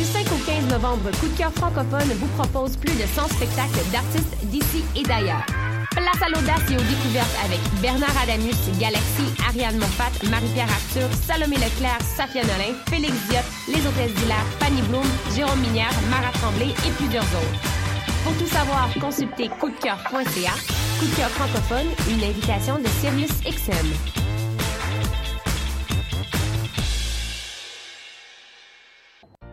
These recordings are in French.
Du 5 au 15 novembre, Coup de cœur francophone vous propose plus de 100 spectacles d'artistes d'ici et d'ailleurs. Place à l'audace et aux découvertes avec Bernard Adamus, Galaxy, Ariane Moffat, Marie-Pierre Arthur, Salomé Leclerc, Safia Nolin, Félix Diot, Les Hôtesses d'Hilaire, Fanny Bloom, Jérôme Minière, Mara Tremblay et plusieurs autres. Pour tout savoir, consultez coupdecoeur.ca. Coup de cœur francophone, une invitation de Sirius XM.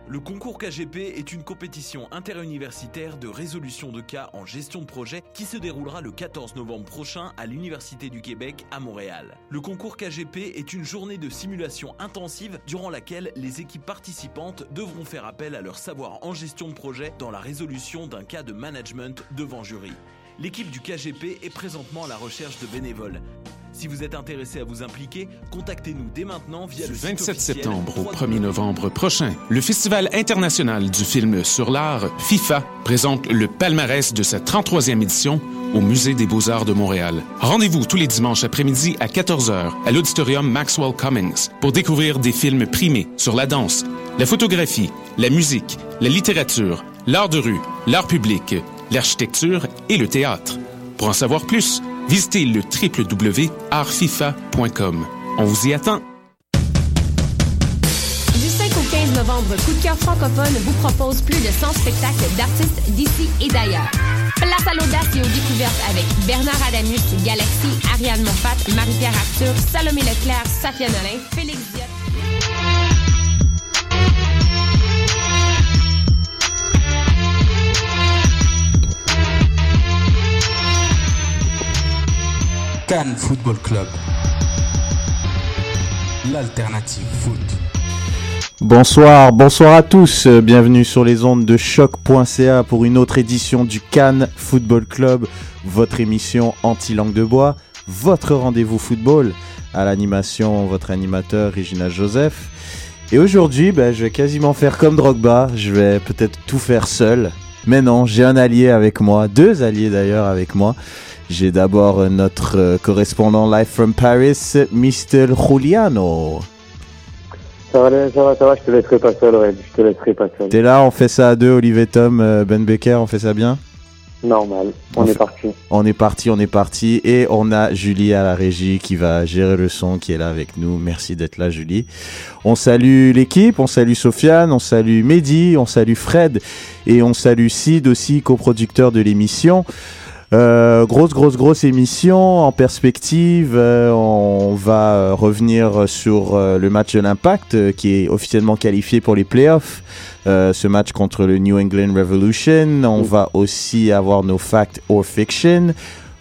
Le concours KGP est une compétition interuniversitaire de résolution de cas en gestion de projet qui se déroulera le 14 novembre prochain à l'Université du Québec à Montréal. Le concours KGP est une journée de simulation intensive durant laquelle les équipes participantes devront faire appel à leur savoir en gestion de projet dans la résolution d'un cas de management devant jury. L'équipe du KGP est présentement à la recherche de bénévoles. Si vous êtes intéressé à vous impliquer, contactez-nous dès maintenant via Du le site 27 officiel septembre au 1er www. novembre prochain, le Festival international du film sur l'art, FIFA, présente le palmarès de sa 33e édition au Musée des beaux-arts de Montréal. Rendez-vous tous les dimanches après-midi à 14h à l'auditorium Maxwell Cummings pour découvrir des films primés sur la danse, la photographie, la musique, la littérature, l'art de rue, l'art public, l'architecture et le théâtre. Pour en savoir plus, visitez le www.artfifa.com. On vous y attend. Du 5 au 15 novembre, Coup de cœur francophone vous propose plus de 100 spectacles d'artistes d'ici et d'ailleurs. Place à l'audace et aux découvertes avec Bernard Adamus, Galaxy, Ariane Moffat, Marie-Pierre Arthur, Salomé Leclerc, Safia Nolin, Félix Diot. Cannes Football Club. L'alternative foot. Bonsoir, bonsoir à tous. Euh, Bienvenue sur les ondes de choc.ca pour une autre édition du Cannes Football Club, votre émission anti-langue de bois, votre rendez-vous football. À l'animation, votre animateur Regina Joseph. Et aujourd'hui, ben, je vais quasiment faire comme Drogba. Je vais peut-être tout faire seul. Mais non, j'ai un allié avec moi, deux alliés d'ailleurs avec moi. J'ai d'abord notre euh, correspondant live from Paris, Mr. Juliano. Ça va, ça va, ça va, je te laisserai pas seul, ouais, je te laisserai pas seul. T'es là, on fait ça à deux, Olivier Tom, euh, Ben Becker, on fait ça bien? Normal, on, On est fait- parti. On est parti, on est parti. Et on a Julie à la régie qui va gérer le son, qui est là avec nous. Merci d'être là, Julie. On salue l'équipe, on salue Sofiane, on salue Mehdi, on salue Fred et on salue Sid aussi, coproducteur de l'émission. Euh, grosse, grosse, grosse émission en perspective. euh, on va euh, revenir sur le match de l'Impact qui est officiellement qualifié pour les playoffs. Euh, ce match contre le New England Revolution. On va aussi avoir nos facts or fiction.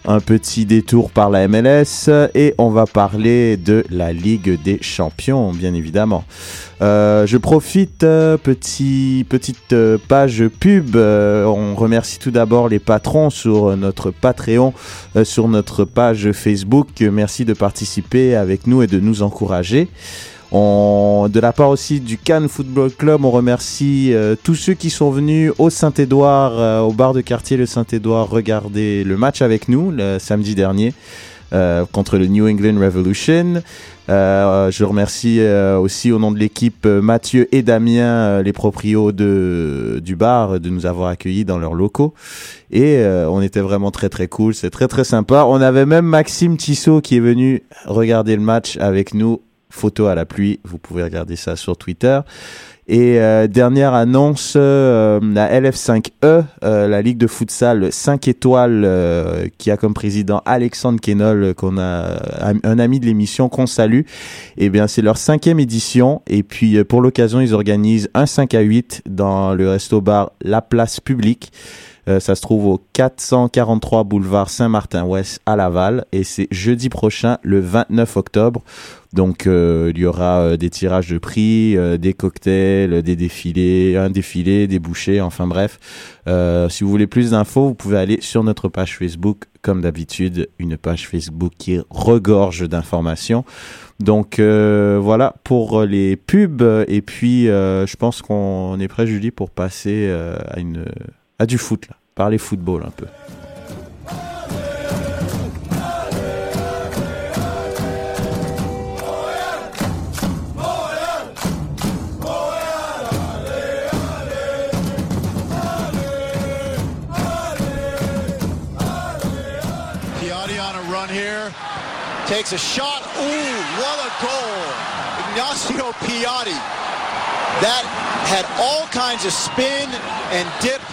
Un petit détour par la MLS et on va parler de la Ligue des Champions, bien évidemment. Euh, je profite, euh, petit, petite euh, page pub. on remercie tout d'abord les patrons sur notre Patreon, sur notre page Facebook. Merci de participer avec nous et de nous encourager. On, de la part aussi du Cannes Football Club, on remercie euh, tous ceux qui sont venus au Saint-Édouard, euh, au bar de quartier le Saint-Édouard, regarder le match avec nous le samedi dernier euh, contre le New England Revolution. Je remercie aussi au nom de l'équipe Mathieu et Damien, les proprios de, du bar, de nous avoir accueillis dans leurs locaux. Et on était vraiment très très cool, c'est très très sympa. On avait même Maxime Tissot qui est venu regarder le match avec nous. Photo à la pluie, vous pouvez regarder ça sur Twitter. Et euh, dernière annonce, euh, la LF5E, euh, la Ligue de futsal 5 étoiles, qui a comme président Alexandre Kenol, qu'on a un ami de l'émission qu'on salue. Eh bien, c'est leur cinquième édition. Et puis, pour l'occasion, ils organisent un 5 à 8 dans le resto-bar La Place Publique. Euh, ça se trouve au 443 boulevard Saint-Martin-Ouest à Laval. Et c'est jeudi prochain, le 29 octobre. Donc euh, il y aura euh, des tirages de prix, euh, des cocktails, des défilés, un défilé, des bouchées, enfin bref. Euh, si vous voulez plus d'infos, vous pouvez aller sur notre page Facebook, comme d'habitude, une page Facebook qui regorge d'informations. Donc voilà pour les pubs et puis je pense qu'on est prêt Julie pour passer à une à du foot là. Parlez football un peu. takes a shot. Ooh, what a goal. Ignacio Piatti. That had all kinds of spin and dip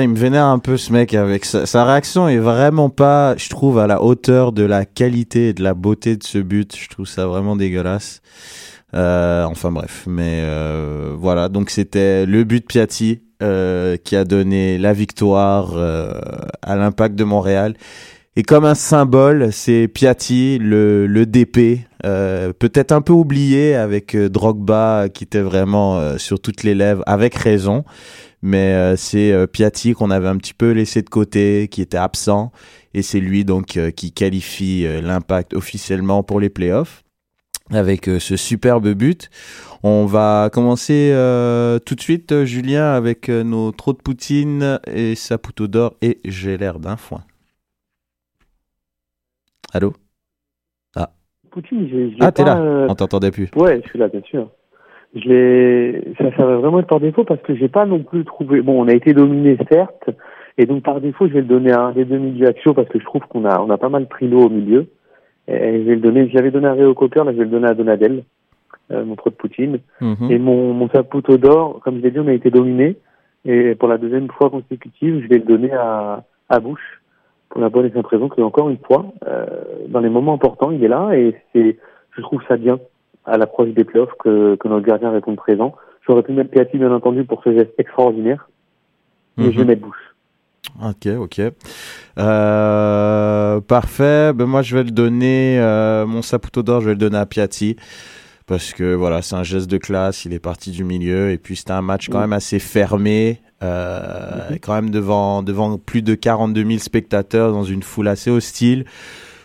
Il me vénère un peu ce mec avec sa, réaction est vraiment pas, je trouve, à la hauteur de la qualité et de la beauté de ce but. Je trouve ça vraiment dégueulasse. Euh, enfin bref, mais euh, voilà. Donc c'était le but Piatti euh, qui a donné la victoire à l'Impact de Montréal. Et comme un symbole, c'est Piatti, le DP, euh, peut-être un peu oublié avec euh, Drogba qui était vraiment euh, sur toutes les lèvres, avec raison. Mais c'est Piatti qu'on avait un petit peu laissé de côté, qui était absent. Et c'est lui donc qui qualifie l'Impact officiellement pour les playoffs avec ce superbe but. On va commencer tout de suite, Julien, avec nos trous de poutine et Saputo d'or et j'ai l'air d'un foin. Allô? Poutine, je, Ah, t'es là euh, On t'entendait plus. Ouais, je suis là, bien sûr. Je l'ai, ça, ça va vraiment être par défaut parce que j'ai pas non plus trouvé. Bon, on a été dominé certes, et donc par défaut, je vais le donner à un des deux milieux axiaux parce que je trouve qu'on a, on a pas mal pris l'eau au milieu. Et je vais le donner. J'avais donné à Réo Cocker, là, je vais le donner à Donadel, euh, mon trop de Poutine. Mhm. Et mon, mon Saputo d'or, comme je l'ai dit, on a été dominé. Et pour la deuxième fois consécutive, je vais le donner à, à Bush pour la bonne et simple raison que encore une fois, euh, dans les moments importants, il est là et c'est, je trouve ça bien à l'approche des playoffs que, que notre gardien réponde présent. J'aurais pu mettre Piatti bien entendu pour ce geste extraordinaire, mais Mhm. je vais mettre Bush. Ok, ok. Euh, parfait. Ben moi, je vais le donner, euh, mon Saputo d'or, je vais le donner à Piatti. Parce que voilà, c'est un geste de classe, il est parti du milieu. Et puis, c'était un match quand même assez fermé. Euh, Quand même devant, devant plus de 42 000 spectateurs dans une foule assez hostile.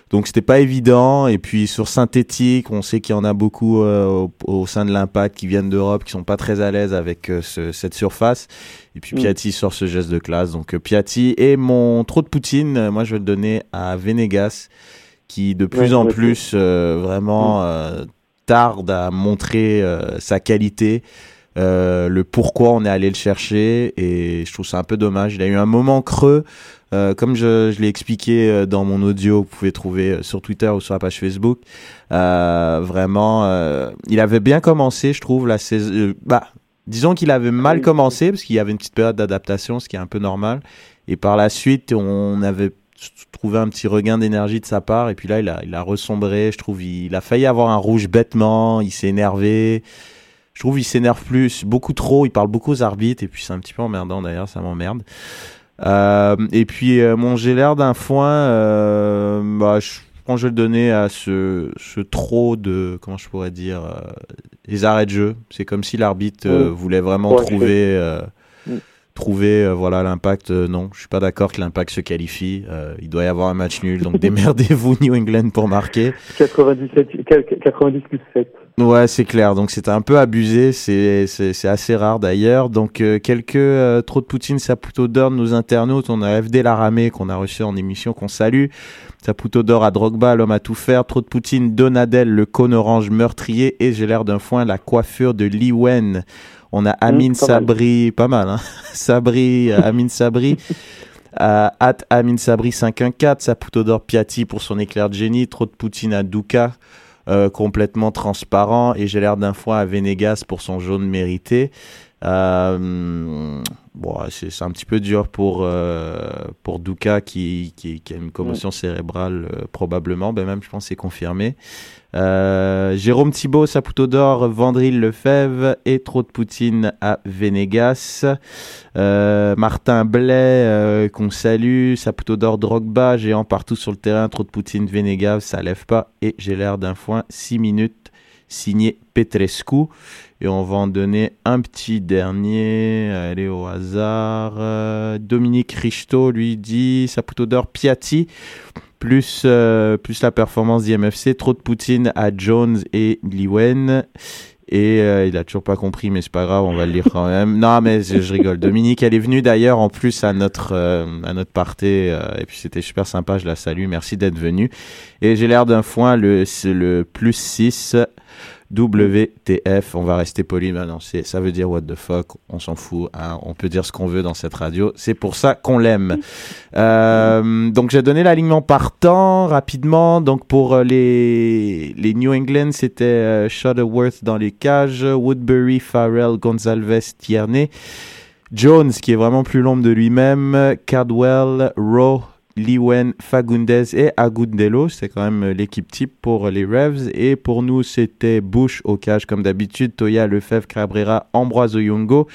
Donc, c'était pas évident. Et puis, sur synthétique, on sait qu'il y en a beaucoup euh, au, au sein de l'Impact qui viennent d'Europe, qui sont pas très à l'aise avec euh, ce- cette surface. Et puis Mm. Piatti sort ce geste de classe. Donc Piatti et mon trop de Poutine, moi je vais le donner à Venegas, qui de plus Ouais, en plus vraiment euh, tarde à montrer sa qualité. Euh, le pourquoi on est allé le chercher et je trouve ça un peu dommage. Il a eu un moment creux, euh, comme je, je l'ai expliqué euh, dans mon audio, vous pouvez trouver euh, sur Twitter ou sur la page Facebook. Euh, vraiment, euh, il avait bien commencé, je trouve, la saison. bah, disons qu'il avait mal Oui. commencé parce qu'il y avait une petite période d'adaptation, ce qui est un peu normal. Et par la suite, on avait trouvé un petit regain d'énergie de sa part. Et puis là, il a, il a ressombré. Je trouve, il, il a failli avoir un rouge bêtement. Il s'est énervé. Je trouve, il s'énerve plus, beaucoup trop. Il parle beaucoup aux arbitres. Et puis, c'est un petit peu emmerdant d'ailleurs. Ça m'emmerde. Euh, et puis, euh, mon j'ai l'air d'un foin. Euh, bah, je pense que je vais le donner à ce, ce trop de, comment je pourrais dire, euh, les arrêts de jeu. C'est comme si l'arbitre voulait vraiment Ouais, trouver, euh, Mm. trouver, euh, voilà, l'impact. euh, non, je suis pas d'accord que l'impact se qualifie. Euh, il doit y avoir un match nul. Donc démerdez-vous, New England, pour marquer. 97, 90 plus 7. Ouais, c'est clair. Donc c'était un peu abusé. C'est c'est c'est assez rare d'ailleurs. Donc euh, quelques euh, trop de Poutine, Saputo d'or nos internautes. On a FD Laramé qu'on a reçu en émission qu'on salue. Saputo d'or à Drogba, l'homme à tout faire. Trop de Poutine, Donadel, le cône orange meurtrier. Et j'ai l'air d'un foin, la coiffure de Li Wen. On a Amine pas mal. Sabri, pas mal, hein. Sabri, euh, Amine Sabri. Euh, at Amine Sabri 514, Saputo d'or Piatti pour son éclair de génie, trop de Poutine à Douka, euh, complètement transparent, et j'ai l'air d'un foin à Venegas pour son jaune mérité. Euh, bon, c'est un petit peu dur pour, euh, pour Douka qui, qui, qui a une commotion cérébrale euh, probablement, ben même je pense que c'est confirmé. Euh, Jérôme Thibault, Saputo d'or, Vandril Lefebvre et trop de Poutine à Venegas. Euh, Martin Blais, euh, qu'on salue. Saputo d'or, Drogba, géant partout sur le terrain. Trop de Poutine, Venegas, ça lève pas. Et j'ai l'air d'un foin, 6 minutes, signé Petrescu. Et on va en donner un petit dernier. Allez, au hasard. Dominique Richto, lui dit Saputo d'or, Piatti plus, euh, plus la performance d'IMFC, trop de Poutine à Jones et Liwen. Et euh, il a toujours pas compris, mais c'est pas grave, on va le lire quand même. Non, mais je, rigole. Dominique, elle est venue d'ailleurs en plus à notre euh, à notre party, euh, et puis c'était super sympa. Je la salue. Merci d'être venue. Et j'ai l'air d'un foin le le plus 6 WTF, on va rester poli maintenant, c'est, ça veut dire what the fuck, on s'en fout, hein, on peut dire ce qu'on veut dans cette radio, c'est pour ça qu'on l'aime. Euh, donc j'ai donné l'alignement partant rapidement, donc pour euh, les, les New England c'était euh, Shuttleworth dans les cages, Woodbury, Farrell, Gonzalez, Tierney, Jones qui est vraiment plus l'ombre de lui-même, Cardwell, Rowe, Liwen, Fagundes et Agundelo. C'est quand même l'équipe type pour les Revs. Et pour nous, c'était Bush au cage comme d'habitude, Toya, Lefebvre, Cabrera, Ambroise Oyongo.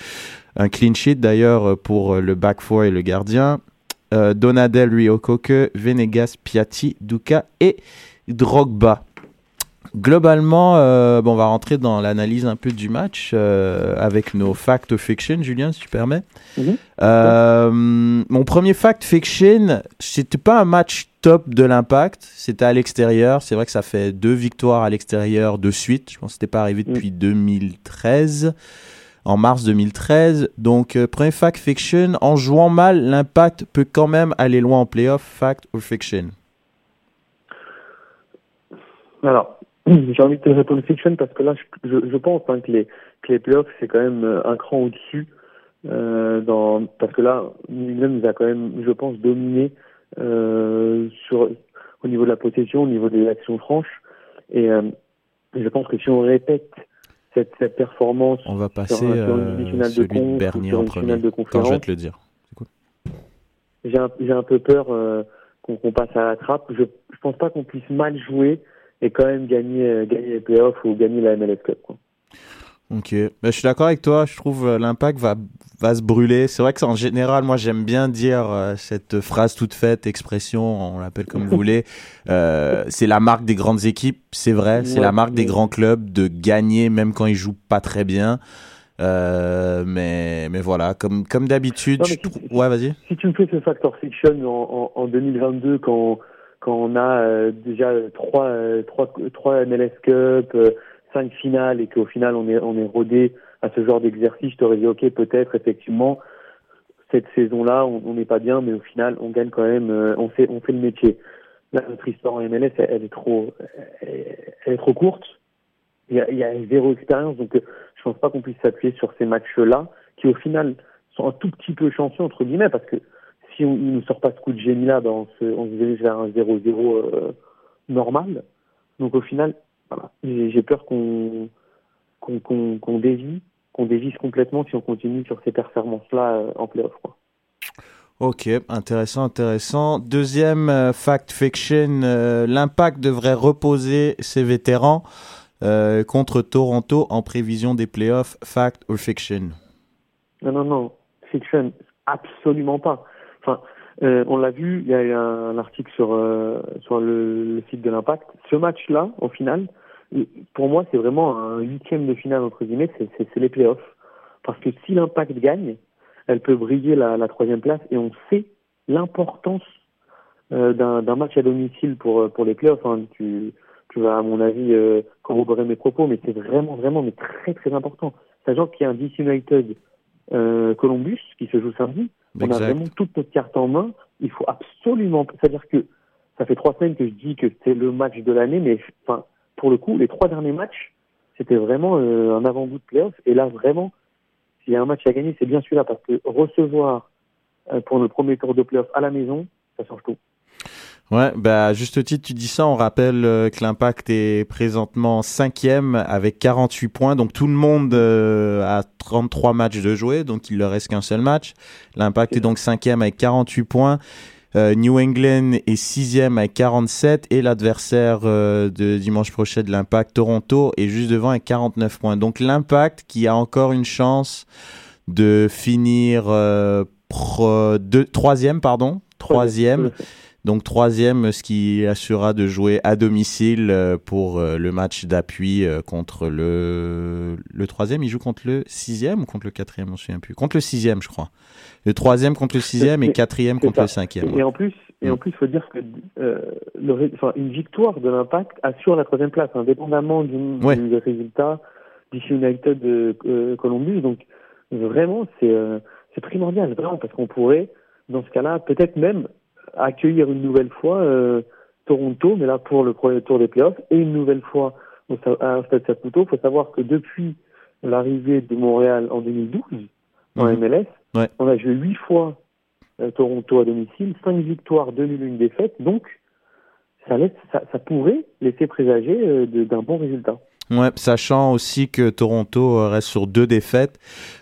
Un clean sheet d'ailleurs pour le back four et le gardien. Euh, Donadel, Ryokoke, Venegas, Piatti, Duka et Drogba. Globalement, euh, bon, on va rentrer dans l'analyse un peu du match euh, avec nos fact fiction, Julien, si tu permets. Mhm. Euh, mon premier fact fiction, c'était pas un match top de l'impact, c'était à l'extérieur. C'est vrai que ça fait deux victoires à l'extérieur de suite. Je pense que c'était pas arrivé depuis 2013, en mars 2013. Donc, euh, premier fact fiction, en jouant mal, l'impact peut quand même aller loin en playoff. Fact ou fiction Alors, j'ai envie de te répondre fiction parce que là, je, je, je pense hein, que, les, que les playoffs, c'est quand même euh, un cran au-dessus. Euh, dans, parce que là, New nous a quand même, je pense, dominé euh, sur, au niveau de la possession, au niveau des actions franches. Et euh, je pense que si on répète cette, cette performance On va passer sur, un- sur une euh, de celui de conf ou Bernier en premier. de Quand je vais te le dire. j'ai un, un peu peur euh, qu'on qu'on passe à la trappe. Je, je pense pas qu'on puisse mal jouer et quand même gagner, euh, gagner les playoffs ou gagner la MLS Cup. Quoi. Ok, Ben, je suis d'accord avec toi. Je trouve euh, l'impact va, va se brûler. C'est vrai que en général, moi j'aime bien dire euh, cette phrase toute faite, expression, on l'appelle comme vous voulez. Euh, c'est la marque des grandes équipes, c'est vrai. C'est Ouais. la marque des grands clubs de gagner même quand ils jouent pas très bien. Euh, mais, mais voilà, comme, comme d'habitude. Si- Ouais, vas-y. Si tu me fais ce factor fiction en, en, en 2022 quand, quand on a euh, déjà trois, euh, trois, trois MLS Cup, euh, cinq finales et qu'au final on est, on est rodé à ce genre d'exercice, je t'aurais dit ok peut-être effectivement cette saison-là on n'est pas bien mais au final on gagne quand même, on fait, on fait le métier. Là notre histoire en MLS elle, est trop, elle, est trop courte. Il y a, il y a zéro expérience donc je pense pas qu'on puisse s'appuyer sur ces matchs-là qui au final sont un tout petit peu chanceux entre guillemets parce que si on ne sort pas ce coup de génie là, ben on, se, on se dirige vers un 0-0 euh, normal. Donc au final, voilà, j'ai peur qu'on qu'on dévie, qu'on dévisse complètement si on continue sur ces performances-là euh, en playoff. Ok, intéressant, intéressant. Deuxième euh, fact fiction, euh, l'impact devrait reposer ses vétérans contre Toronto en prévision des playoffs. Fact ou fiction? Non, non, non, fiction, absolument pas. Enfin, euh, on l'a vu, il y a eu un, article sur euh, sur le, site de l'Impact. Ce match-là, au final, pour moi, c'est vraiment un huitième de finale entre guillemets, c'est les playoffs. Parce que si l'Impact gagne, elle peut briller la, la troisième place et on sait l'importance euh, d'un match à domicile pour pour les playoffs. Hein. Tu tu vas à mon avis euh, corroborer mes propos, mais c'est vraiment vraiment mais très très important. Sachant qu'il y a un DC United euh, Columbus qui se joue samedi. On a vraiment toute notre carte en main. Il faut absolument, c'est-à-dire que ça fait trois semaines que je dis que c'est le match de l'année, mais enfin pour le coup, les trois derniers matchs, c'était vraiment euh, un avant-goût de playoff. Et là, vraiment, s'il y a un match à gagner, c'est bien celui-là, parce que recevoir euh, pour le premier tour de playoff à la maison, ça change tout. Ouais, bah à juste titre, tu dis ça. On rappelle euh, que l'Impact est présentement cinquième avec 48 points. Donc tout le monde euh, a 33 matchs de jouer, donc il leur reste qu'un seul match. L'Impact est donc cinquième avec 48 points. Euh, New England est sixième avec 47 et l'adversaire de dimanche prochain de l'Impact, Toronto, est juste devant avec 49 points. Donc l'Impact qui a encore une chance de finir pro, deux, troisième, pardon, troisième. Donc troisième, ce qui assurera de jouer à domicile euh, pour euh, le match d'appui euh, contre le le troisième. Il joue contre le sixième ou contre le quatrième, on ne souviens plus. Contre le sixième, je crois. Le troisième contre le sixième et quatrième contre ça. le cinquième. Et ouais. en plus, et Mm. en plus, faut dire que euh, le, une victoire de l'Impact assure la troisième place, indépendamment du, Ouais. du résultat DC United de euh, Columbus. Donc vraiment, c'est euh, c'est primordial, vraiment, parce qu'on pourrait, dans ce cas-là, peut-être même accueillir une nouvelle fois euh, Toronto, mais là pour le premier tour des playoffs, et une nouvelle fois à un stade Saputo. Il faut savoir que depuis l'arrivée de Montréal en 2012 en Mhm. MLS, Ouais. on a joué huit fois euh, Toronto à domicile, cinq victoires, deux nuls, une défaite. Donc, ça, laisse, ça, ça pourrait laisser présager euh, d'un bon résultat. Ouais, sachant aussi que Toronto euh, reste sur deux défaites,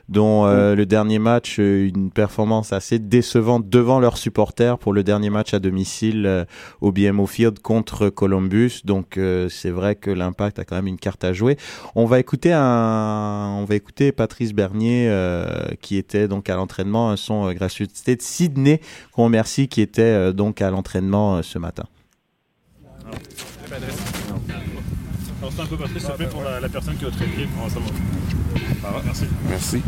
dont euh, le dernier match, euh, une performance assez décevante devant leurs supporters pour le dernier match à domicile euh, au BMO Field contre Columbus. Donc euh, c'est vrai que l'impact a quand même une carte à jouer. On va écouter un, on va écouter Patrice Bernier euh, qui était donc à l'entraînement, un son euh, gracieuseté de Sydney qu'on remercie qui était euh, donc à l'entraînement euh, ce matin. Alors un peu Patrice, s'il te plaît, pour la, la personne qui te réveiller. Oh, ça va. Merci. Merci.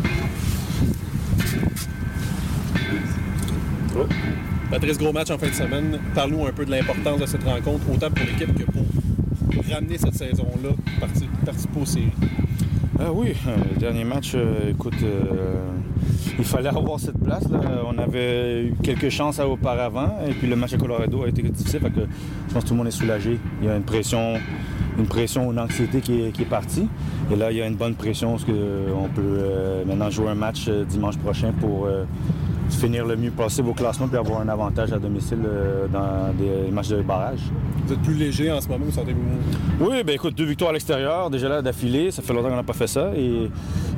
Patrice, gros match en fin de semaine. Parle-nous un peu de l'importance de cette rencontre, autant pour l'équipe que pour ramener cette saison-là, parti- participer aux séries. Ah oui, le dernier match, euh, écoute, euh, il fallait avoir cette place. Là. On avait eu quelques chances auparavant, et puis le match à Colorado a été difficile, fait que je pense que tout le monde est soulagé. Il y a une pression, une pression, une anxiété qui est, qui est partie. Et là, il y a une bonne pression parce qu'on peut euh, maintenant jouer un match euh, dimanche prochain pour euh, finir le mieux possible au classement et avoir un avantage à domicile euh, dans des matchs de barrage. Vous êtes plus léger en ce moment, vous sentez-vous Oui, ben écoute, deux victoires à l'extérieur, déjà là d'affilée, ça fait longtemps qu'on n'a pas fait ça. Et,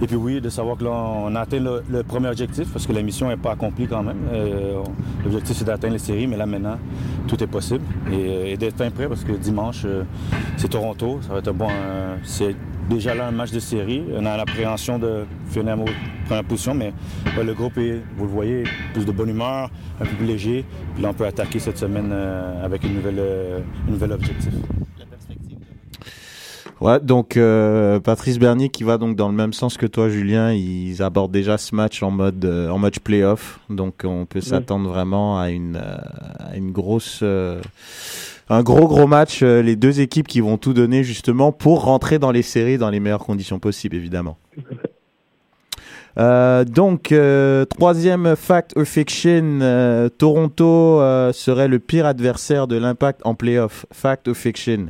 et puis oui, de savoir que là, on a atteint le, le premier objectif, parce que la mission n'est pas accomplie quand même. Euh, L'objectif, c'est d'atteindre les séries, mais là maintenant, tout est possible. Et, et d'être fin prêt, parce que dimanche, euh, c'est Toronto, ça va être un bon. c'est déjà là un match de série. On a l'appréhension de finir en première position, mais ouais, le groupe est, vous le voyez, plus de bonne humeur, un peu plus léger. Puis là, on peut attaquer cette semaine euh, avec une nouvelle, euh, un nouvel objectif. Ouais, donc euh, Patrice Bernier qui va donc dans le même sens que toi, Julien. Ils abordent déjà ce match en mode euh, en match playoff, donc on peut s'attendre vraiment à une à une grosse euh, un gros gros match. euh, les deux équipes qui vont tout donner justement pour rentrer dans les séries dans les meilleures conditions possibles, évidemment. Euh, donc, euh, troisième fact or fiction, euh, Toronto euh, serait le pire adversaire de l'impact en playoff. Fact or fiction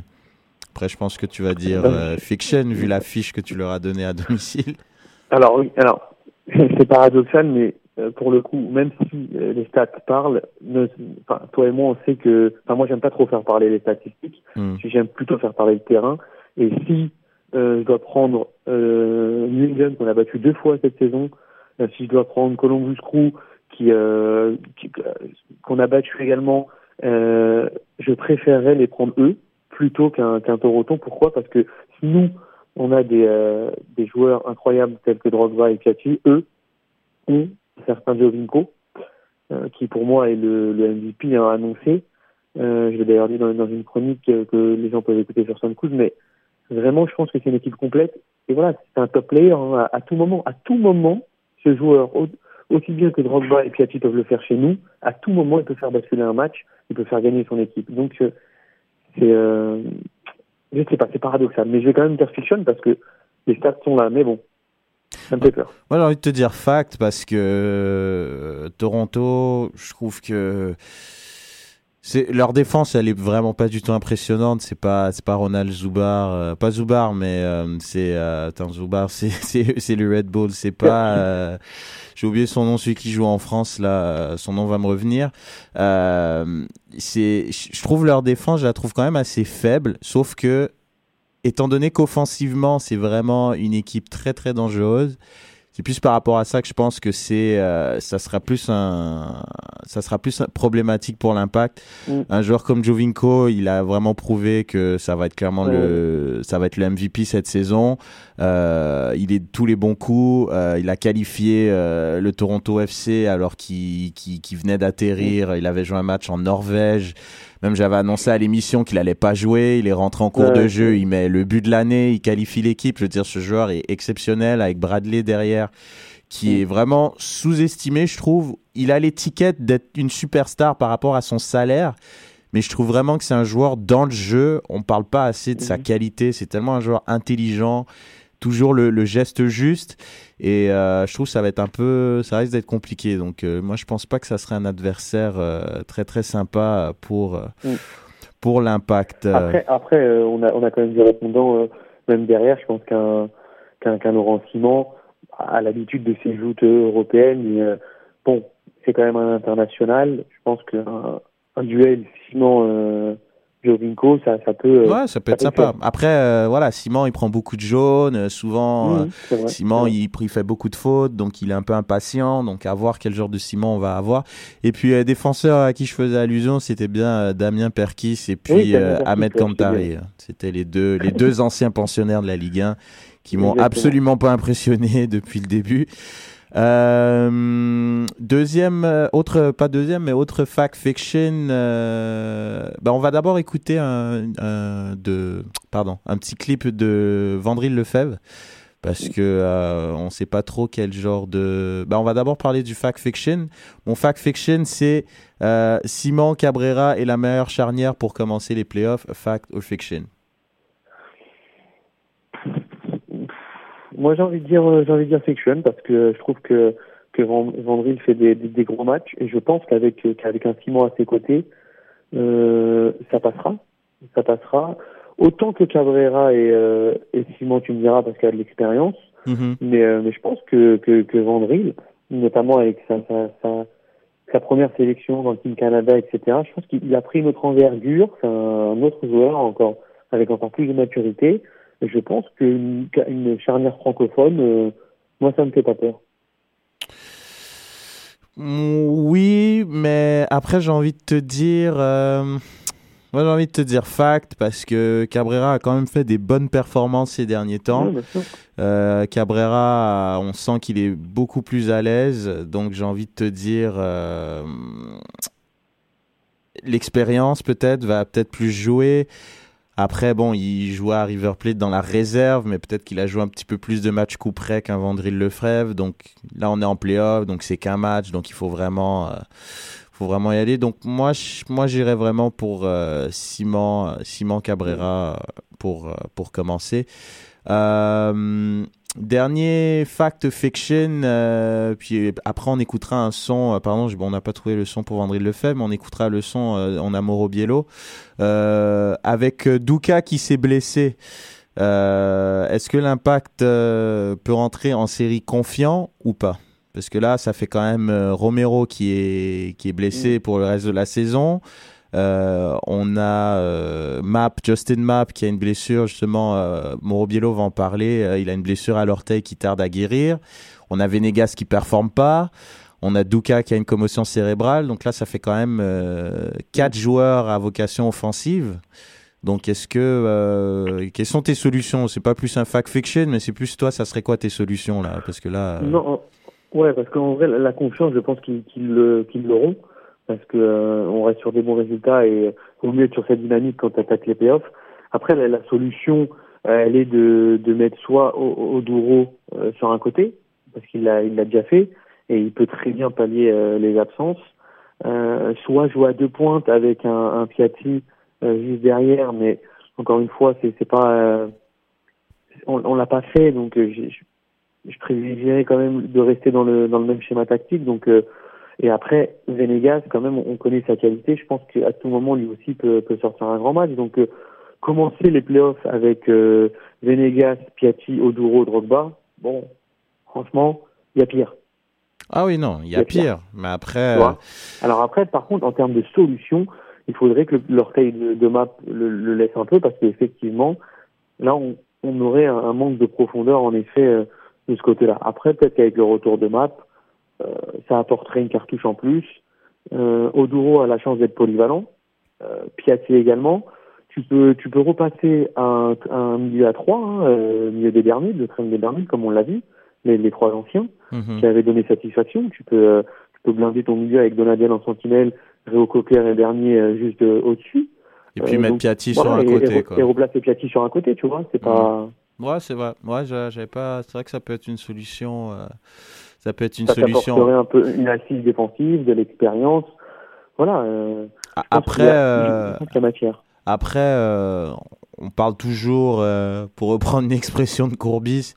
Après, je pense que tu vas dire euh, fiction, vu la fiche que tu leur as donnée à domicile. Alors oui, alors c'est paradoxal, mais euh, pour le coup, même si euh, les stats parlent, ne, enfin, toi et moi, on sait que, enfin, moi, j'aime pas trop faire parler les statistiques. Hmm. J'aime plutôt faire parler le terrain. Et si euh, je dois prendre euh, New England qu'on a battu deux fois cette saison, euh, si je dois prendre Columbus Crew qui qu'on a battu également, euh, je préférerais les prendre eux plutôt qu'un qu'un Toronto. Pourquoi? Parce que si nous on a des euh, des joueurs incroyables tels que Drogba et Piatti, eux ont certains Jovinko euh, qui pour moi est le, MVP hein, annoncé. Euh, je l'ai d'ailleurs dit dans, une chronique euh, que les gens peuvent écouter sur SoundCloud, mais vraiment, je pense que c'est une équipe complète. Et voilà, c'est un top player hein, à, tout moment. À tout moment, ce joueur, au- aussi bien que Drogba et Piatti peuvent le faire chez nous, à tout moment, il peut faire basculer un match, il peut faire gagner son équipe. Donc, euh, c'est, euh, je sais pas, c'est paradoxal, mais je vais quand même dire fiction parce que les stats sont là. Mais bon, ça me fait peur. Moi, j'ai envie de te dire fact parce que euh, Toronto, je trouve que c'est leur défense, elle est vraiment pas du tout impressionnante. C'est pas, c'est pas Ronald Zubar, euh, pas Zubar, mais euh, c'est euh, attends Zubar, c'est c'est le Red Bull. C'est pas, j'ai oublié son nom, celui qui joue en France là. Son nom va me revenir. C'est, je trouve leur défense, je la trouve quand même assez faible. Sauf que étant donné qu'offensivement, c'est vraiment une équipe très très dangereuse, c'est plus par rapport à ça que je pense que c'est euh, ça sera plus un ça sera plus un- problématique pour l'impact. Mm. Un joueur comme Jovinko, il a vraiment prouvé que ça va être clairement le ça va être le MVP cette saison. Euh, il est de tous les bons coups. Euh, il a qualifié euh, le Toronto FC alors qu'il venait d'atterrir. Il avait joué un match en Norvège. Même j'avais annoncé à l'émission qu'il allait pas jouer. Il est rentré en cours Ouais. de jeu. Il met le but de l'année. Il qualifie l'équipe. Je veux dire, ce joueur est exceptionnel avec Bradley derrière, qui est vraiment sous-estimé, je trouve. Il a l'étiquette d'être une superstar par rapport à son salaire. Mais je trouve vraiment que c'est un joueur dans le jeu. On parle pas assez de sa qualité. C'est tellement un joueur intelligent, toujours le, le geste juste. Et euh, je trouve que ça va être un peu, ça risque d'être compliqué. Donc euh, moi, je pense pas que ça serait un adversaire euh, très très sympa pour Mm. pour l'impact. Après, après on, a, on a quand même des répondants. Même derrière, je pense qu'un qu'un qu'un Laurent Simon a l'habitude de ces joutes européennes. Euh, bon, c'est quand même un international. Je pense qu'un un duel Simon Jovinko, ça, ça peut. euh, Ouais, ça peut être sympa. faire. Après, euh, voilà, Simon, il prend beaucoup de jaunes. euh, Souvent, vrai, Simon, il, il fait beaucoup de fautes, donc il est un peu impatient. Donc, à voir quel genre de Simon on va avoir. Et puis, euh, défenseur à qui je faisais allusion, c'était bien euh, Damien Perkis et puis Oui, Damien Perkis, Ahmed Kantari. C'était les deux, les deux anciens pensionnaires de la Ligue 1 qui m'ont absolument pas impressionné depuis le début. Euh, deuxième, euh, autre, pas deuxième, mais autre fact fiction. euh, ben on va d'abord écouter un, de, pardon, un petit clip de Vandril Lefebvre parce que on sait pas trop quel genre de. Ben on va d'abord parler du fact fiction. Mon fact fiction, c'est Simon Cabrera est la meilleure charnière pour commencer les playoffs. Fact or fiction Moi, j'ai envie de dire, euh, j'ai envie de dire fiction parce que je trouve que que Van- Vandril fait des, des, des gros matchs et je pense qu'avec qu'avec un Simon à ses côtés, euh, ça passera, ça passera. Autant que Cabrera et, euh, et Simon, tu me diras parce qu'il a de l'expérience, Mhm. mais euh, mais je pense que que, que Vandril, notamment avec sa, sa, sa sa première sélection dans le Team Canada, etc. Je pense qu'il a pris une autre envergure, c'est un autre joueur encore avec encore plus de maturité. Et je pense qu'une une charnière francophone, euh, moi, ça me fait pas peur. Mm, Oui, mais après j'ai envie de te dire, euh, moi j'ai envie de te dire fact parce que Cabrera a quand même fait des bonnes performances ces derniers temps. Euh, Cabrera, on sent qu'il est beaucoup plus à l'aise, donc j'ai envie de te dire euh, l'expérience peut-être va peut-être plus jouer. Après, bon, il jouait à River Plate dans la réserve, mais peut-être qu'il a joué un petit peu plus de matchs coup près qu'un Vandril Lefebvre. Donc là, on est en playoff, donc c'est qu'un match, donc il faut vraiment, euh, y aller. Donc moi, j'irais vraiment pour euh, Simon, euh, Simon Cabrera pour pour commencer. Dernier fact fiction, euh, puis après on écoutera un son, euh, pardon, bon, on n'a pas trouvé le son pour Vandril Lefebvre, mais on écoutera le son, euh, on a Moro Biello, euh, avec Douka qui s'est blessé. Est-ce que l'impact peut rentrer en série confiant ou pas? Parce que là, ça fait quand même Romero qui est, qui est blessé pour le reste de la saison. Euh, on a euh, Map, Justin Map qui a une blessure, justement, euh, Mauro va en parler, euh, il a une blessure à l'orteil qui tarde à guérir. On a Venegas qui performe pas. On a Duka qui a une commotion cérébrale. Donc là, ça fait quand même quatre joueurs à vocation offensive. Donc est-ce que... euh, quelles sont tes solutions? C'est pas plus un fact fiction, mais c'est plus toi, ça serait quoi tes solutions là? Parce que là... Non, ouais, parce qu'en vrai, la- confiance, je pense qu'ils l'auront, parce que euh, on reste sur des bons résultats et au mieux être sur cette dynamique quand tu attaques les playoffs. Après, la, la solution, euh, elle est de, de mettre soit Oduro euh, sur un côté, parce qu'il l'a il l'a déjà fait, et il peut très bien pallier euh, les absences, euh, soit jouer à deux pointes avec un, un Piatti euh, juste derrière, mais encore une fois, c'est c'est pas... euh, on, on l'a pas fait, donc euh, je privilégierais quand même de rester dans le dans le même schéma tactique. Donc euh, et après Venegas, quand même, on connaît sa qualité. Je pense qu'à tout moment, lui aussi peut, peut sortir un grand match. Donc euh, commencer les playoffs avec euh, Venegas, Piatti, Oduro, Drogba, bon, franchement, il y a pire. Ah oui, non, il y a pire. pire. Mais après... Vois Alors après, par contre, en termes de solution, il faudrait que l'orteil de, de map le, le laisse un peu parce qu'effectivement, là, on, on aurait un, un manque de profondeur en effet euh, de ce côté-là. Après, peut-être qu'avec le retour de map, euh, ça apporterait une cartouche en plus. Euh, Oduro a la chance d'être polyvalent, euh, Piatti également. Tu peux, tu peux repasser à un, à un milieu à trois, hein, euh, milieu des derniers, de train des derniers, comme on l'a vu, les, les trois anciens Mhm. qui avait donné satisfaction. Tu peux, euh, tu peux blinder ton milieu avec Donadiel en sentinelle, Réo Coquer et Bernier euh, juste euh, au-dessus. Et puis Euh, mettre donc, Piatti voilà, sur un et- côté, et, quoi. Et replacer Piatti sur un côté, tu vois. C'est pas. Ouais, c'est vrai. Ouais, j'a- j'avais pas. C'est vrai que ça peut être une solution. euh, Ça peut être une Ça solution. un peu une assise défensive, de l'expérience. Voilà. euh, Après, a- euh, a matière. Après, euh, on parle toujours, euh, pour reprendre une expression de Courbis,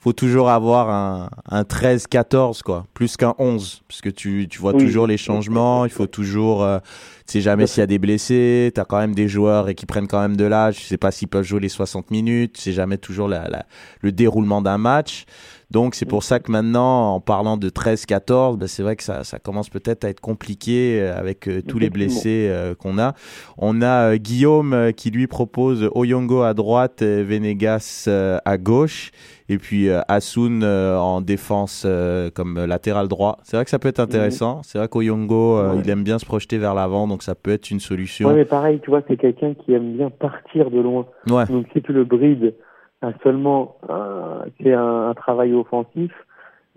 faut toujours avoir un, un 13-14, quoi, plus qu'un 11, parce que tu, tu vois Oui. toujours les changements, il faut toujours, euh, tu sais jamais s'il y a des blessés, tu as quand même des joueurs et qui prennent quand même de l'âge, tu sais pas s'ils peuvent jouer les 60 minutes, tu sais jamais toujours la, la- le déroulement d'un match. Donc c'est pour ça que maintenant, en parlant de 13-14, ben, c'est vrai que ça, ça commence peut-être à être compliqué euh, avec euh, tous les blessés euh, qu'on a. On a euh, Guillaume euh, qui lui propose Oyongo à droite, Venegas euh, à gauche, et puis euh, Asun euh, en défense euh, comme latéral droit. C'est vrai que ça peut être intéressant. C'est vrai qu'Oyongo, euh, Ouais. il aime bien se projeter vers l'avant, donc ça peut être une solution. Ouais, mais pareil, tu vois, c'est quelqu'un qui aime bien partir de loin. Ouais. Donc si tu le brides à seulement un, c'est un, un travail offensif,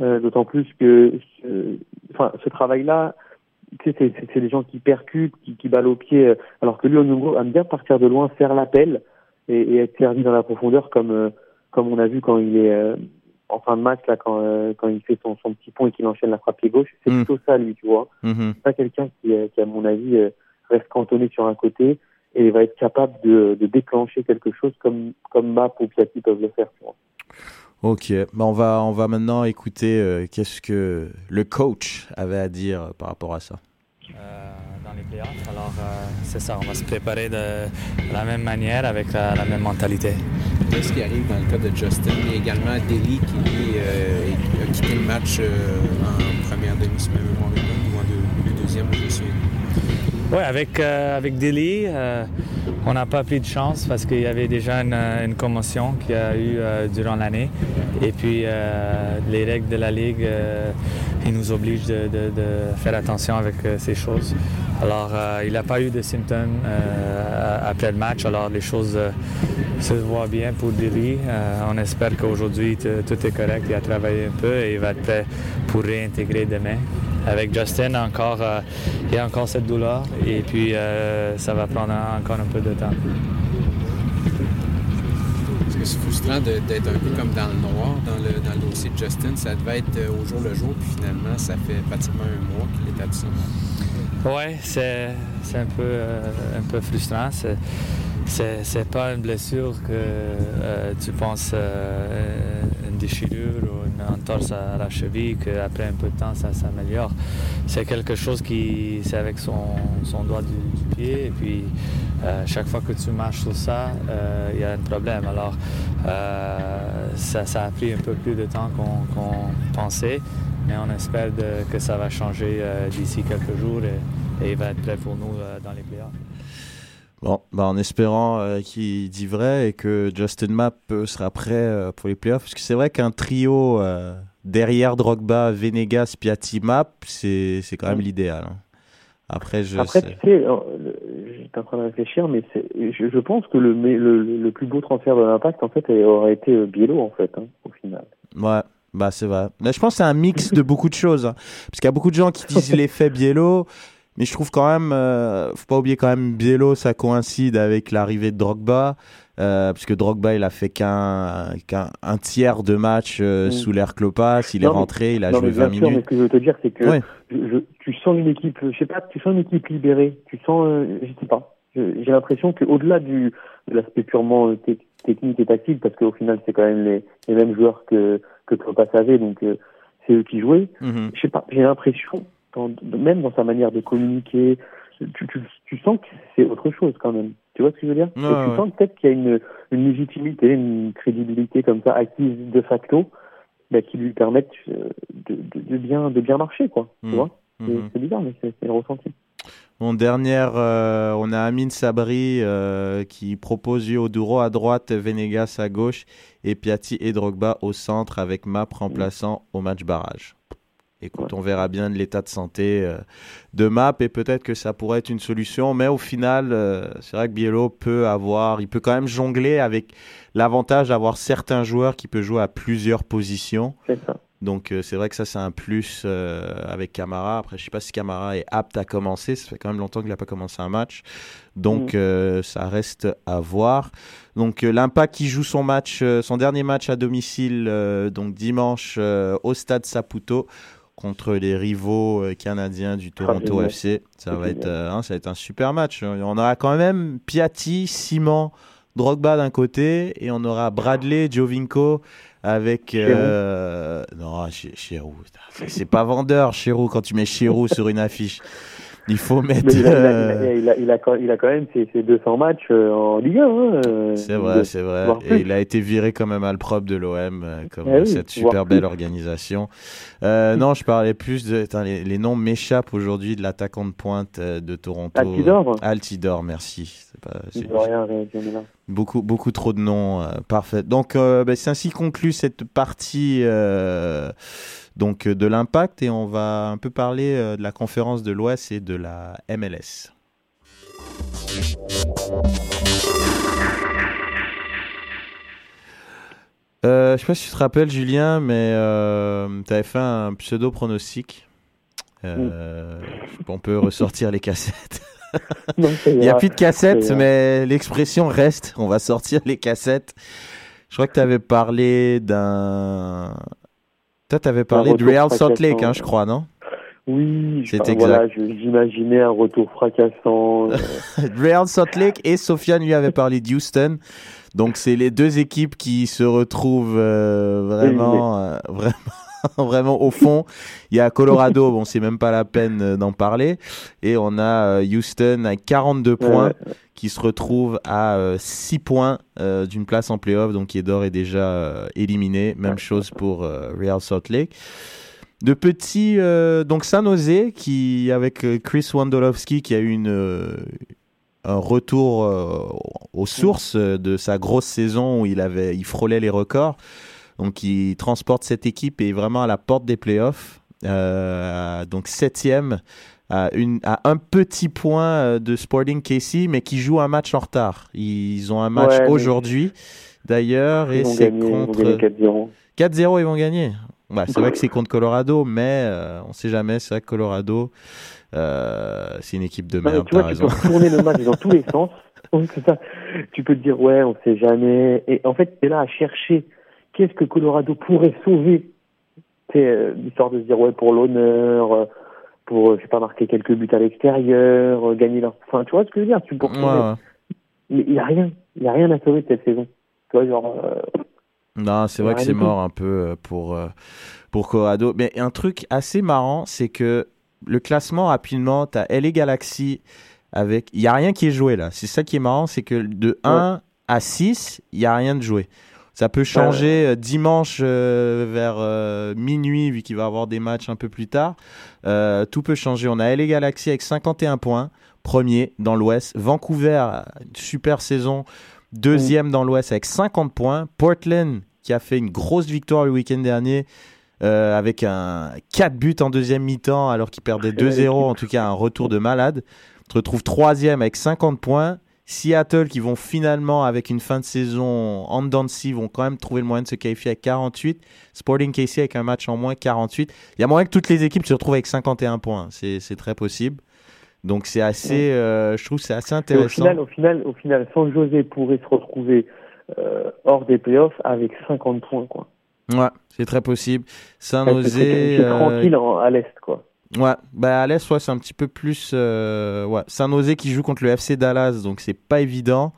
euh, d'autant plus que ce, enfin, ce travail-là, c'est, des gens qui percutent, qui, qui ballent au pied, euh, alors que lui, Onungo, aime bien partir de loin, faire l'appel et, et être servi dans la profondeur comme, euh, comme on a vu quand il est euh, en fin de match, là, quand, euh, quand il fait son, son petit pont et qu'il enchaîne la frappe pied gauche. C'est Mm. plutôt ça, lui, tu vois Mhm. c'est pas quelqu'un qui, euh, qui, à mon avis, euh, reste cantonné sur un côté et va être capable de, de déclencher quelque chose comme, comme Map ou Piatti peuvent le faire. Tu vois. Ok, ben on va on va maintenant écouter euh, qu'est-ce que le coach avait à dire par rapport à ça. euh, dans les playoffs. Alors, euh, c'est ça, on va se préparer de la même manière avec la, la même mentalité. Qu'est-ce qui arrive dans le cas de Justin, mais également Delhi qui lui euh, a quitté le match euh, en première demi, Oui, avec, euh, avec Delhi, euh, on n'a pas pris de chance parce qu'il y avait déjà une, une commotion qu'il y a eu euh, durant l'année. Et puis, euh, les règles de la Ligue, ils nous obligent de, faire attention avec euh, ces choses. Alors, euh, il n'a pas eu de symptômes euh, après le match, alors les choses se voient bien pour. Euh, on espère qu'aujourd'hui, tout est correct. Il a travaillé un peu et il va être prêt pour réintégrer demain. Avec Justin, encore, il y a encore cette douleur et puis ça va prendre encore un peu de temps. C'est frustrant d'être un peu comme dans le noir, dans le, dans dossier de Justin. Ça devait être euh, au jour le jour, puis finalement, ça fait pratiquement un mois qu'il est absent. Oui, c'est un, peu, euh, un peu frustrant. C'est pas une blessure que euh, tu penses euh, une déchirure ou une entorse à la cheville, qu'après un peu de temps, ça s'améliore. C'est quelque chose qui, c'est avec son, son doigt du, du pied, et puis euh, chaque fois que tu marches sur ça, euh, il y a un problème. Alors, euh, ça, ça a pris un peu plus de temps qu'on pensait, mais on espère de- que ça va changer euh, d'ici quelques jours et, et il va être prêt pour nous euh, dans les playoffs. Bon, bah en espérant euh, qu'il dit vrai et que Justin Mapp euh, sera prêt euh, pour les playoffs, parce que c'est vrai qu'un trio euh, derrière Drogba, Venegas, Piatti, Mapp, c'est c'est quand même l'idéal. hein. Après, je Après, sais- tu sais, euh, j'étais en train de réfléchir, mais c'est- je, je pense que le, le, le plus beau transfert de l'impact, en fait, aurait été euh, Biello, en fait, hein, au final. Ouais, bah c'est vrai. Mais je pense que c'est un mix de beaucoup de choses. hein. Parce qu'il y a beaucoup de gens qui disent l'effet Biello, mais je trouve quand même, euh, faut pas oublier quand même Biello, ça coïncide avec l'arrivée de Drogba, euh, parce que Drogba il a fait qu'un qu'un un tiers de match euh, Mm. sous l'air Klopas, il est mais- rentré, il a non, joué mais bien 20 sûr, mais minutes. ce que je veux te dire, c'est que Ouais. je, je- tu sens une équipe, je sais pas, tu sens une équipe libérée, tu sens, euh, je sais pas. J'ai l'impression qu'au-delà du de l'aspect purement euh, tec- technique et tactique, parce qu'au final, c'est quand même les, les mêmes joueurs que que Klopas avait, donc euh, c'est eux qui jouaient. Mhm. Je sais pas, j'ai l'impression, même dans sa manière de communiquer, tu, tu, tu sens que c'est autre chose quand même. Tu vois ce que je veux dire Ouais, Et ouais. Tu sens peut-être qu'il y a une, une légitimité, une crédibilité comme ça acquise de facto, bah, qui lui permettent euh, de, de, de bien de bien marcher, quoi. Tu vois C'est Mhm. c'est bizarre, mais c'est le ressenti. Bon, dernière, euh, on a Amine Sabri euh, qui propose Yoduro à droite, Venegas à gauche et Piatti et Drogba au centre avec Map remplaçant au match barrage. Écoute, on verra bien l'état de santé euh, de Map et peut-être que ça pourrait être une solution, mais au final, euh, c'est vrai que Biello peut avoir, il peut quand même jongler avec l'avantage d'avoir certains joueurs qui peuvent jouer à plusieurs positions. Ça. Donc euh, c'est vrai que ça c'est un plus avec Camara. Après je sais pas si Camara est apte à commencer. Ça fait quand même longtemps qu'il n'a pas commencé un match. Donc Mm. ça reste à voir. Donc l'Impact qui joue son match, son dernier match à domicile donc dimanche au stade Saputo contre les rivaux euh, canadiens du Toronto génial. FC. Ça C'est va être génial. euh, hein, ça va être un super match. On aura quand même Piatti, Simon, Drogba d'un côté et on aura Bradley, Jovinko avec euh, non Chirou c'est pas vendeur Chirou quand tu mets Chirou sur une affiche il faut mettre. il, a, euh, il, a, il, a, il, a, quand même ses, 200 matchs euh, en Ligue 1. Hein, euh, c'est vrai, c'est vrai. Et il a été viré quand même à le propre de l'OM, comme eh cette super belle organisation. non, je parlais plus de. les, les, noms m'échappent aujourd'hui de l'attaquant de pointe de Toronto. Altidor. Altidor, merci. C'est pas. rien, Beaucoup, beaucoup trop de noms. parfait. Donc, ben, c'est ainsi conclut cette partie donc euh, de l'impact et on va un peu parler euh, de la conférence de l'Ouest et de la MLS. Euh, je sais pas si tu te rappelles, Julien, mais euh, tu avais fait un pseudo pronostic. On peut ressortir les cassettes. Il n'y a plus de cassettes, mais l'expression reste. On va sortir les cassettes. Je crois que tu avais parlé d'un toi, tu avais parlé de Real Salt Lake, hein, je crois, non? Oui. Voilà, J'imaginais un retour fracassant. Euh. Real Salt Lake et Sofiane lui avait parlé de Houston. Donc, c'est les deux équipes qui se retrouvent euh, vraiment, euh, vraiment vraiment au fond. Il y a Colorado, bon, c'est même pas la peine d'en parler. Et on a Houston à 42 points qui se retrouve à 6 euh, points euh, d'une place en playoff, donc qui est d'or et déjà euh, éliminé. Même chose pour Real Salt Lake. De petits, donc San Jose, qui, avec Chris Wondolowski, qui a eu une, un retour aux sources de sa grosse saison où il, avait, il frôlait les records. Donc, il transporte cette équipe et est vraiment à la porte des playoffs. donc, septième à, une, à un petit point euh, de Sporting Casey, mais qui joue un match en retard. Ils ont un match aujourd'hui, d'ailleurs, et c'est contre. 4-0. 4-0, ils vont gagner. Bah, c'est vrai que c'est contre Colorado, mais euh, on ne sait jamais. C'est vrai que Colorado, euh, c'est une équipe de merde. tu vois, tu peux tourner le match dans tous les sens. Ça. Tu peux te dire, ouais, on ne sait jamais. Et en fait, tu es là à chercher qu'est-ce que Colorado pourrait sauver. C'est l'histoire de se dire, ouais, pour l'honneur pour, euh, je sais pas, marquer quelques buts à l'extérieur, euh, gagner leur. Enfin, tu vois ce que je veux dire Tu peux Mais il n'y a rien. Il n'y a rien à sauver de cette saison. Tu vois, genre. Euh, non, c'est vrai que c'est mort un peu pour, pour Colorado. Mais un truc assez marrant, c'est que le classement rapidement, tu as LA Galaxy avec. Il n'y a rien qui est joué là. C'est ça qui est marrant, c'est que de 1 à 6, il n'y a rien de joué. Ça peut changer euh, dimanche euh, vers euh, minuit, vu qu'il va y avoir des matchs un peu plus tard. tout peut changer. On a LA Galaxy avec 51 points, premier dans l'Ouest. Vancouver, super saison, deuxième dans l'Ouest avec 50 points. Portland, qui a fait une grosse victoire le week-end dernier, avec un 4 buts en deuxième mi-temps, alors qu'il perdait 2-0. En tout cas, un retour de malade. On se retrouve troisième avec 50 points. Seattle qui vont finalement, avec une fin de saison en Dancy, vont quand même trouver le moyen de se qualifier à 48. Sporting Casey avec un match en moins, 48. Il y a moyen que toutes les équipes se retrouvent avec 51 points. C'est très possible. Donc c'est assez, euh, je trouve c'est assez intéressant. au final, au final, au final, San José pourrait se retrouver euh, hors des playoffs avec 50 points, quoi. Ouais, c'est très possible. San José, c'est tranquille à l'est, quoi. Ouais, bah à l'Est, ouais, c'est un petit peu plus. Euh, ouais. Saint-Nosé qui joue contre le FC Dallas, donc c'est pas évident.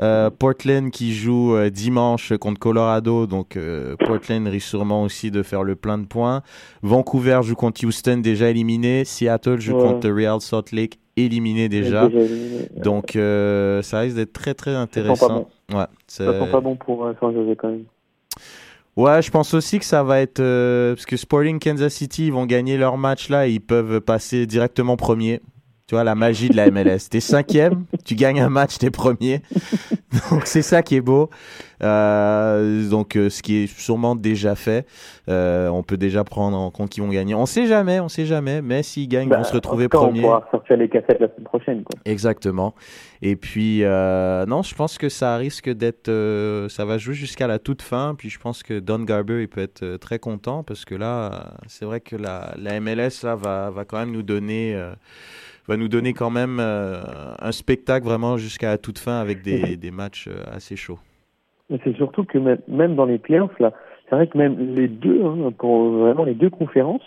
Euh, Portland qui joue euh, dimanche contre Colorado, donc Portland risque sûrement aussi de faire le plein de points. Vancouver joue contre Houston, déjà éliminé. Seattle joue contre Real Salt Lake, éliminé déjà. Donc ça risque d'être très très intéressant. Ouais, ça sent pas bon pour San Jose quand même. Ouais, je pense aussi que ça va être euh, parce que Sporting Kansas City ils vont gagner leur match là, et ils peuvent passer directement premier. Tu vois la magie de la MLS. T'es cinquième, tu gagnes un match, t'es premier. Donc c'est ça qui est beau. Euh, donc euh, ce qui est sûrement déjà fait. Euh, on peut déjà prendre en compte qu'ils vont gagner. On sait jamais, on sait jamais. Mais s'ils gagnent, ils vont bah, se retrouver premier. On pourra sortir les cassettes la semaine prochaine. Quoi. Exactement. Et puis non, je pense que ça risque d'être, ça va jouer jusqu'à la toute fin. Puis je pense que Don Garber il peut être très content parce que là, c'est vrai que la, la MLS là va va quand même nous donner va nous donner quand même un spectacle vraiment jusqu'à la toute fin avec des, des matchs assez chauds. C'est surtout que même dans les playoffs, là, c'est vrai que même les deux, hein, pour vraiment les deux conférences,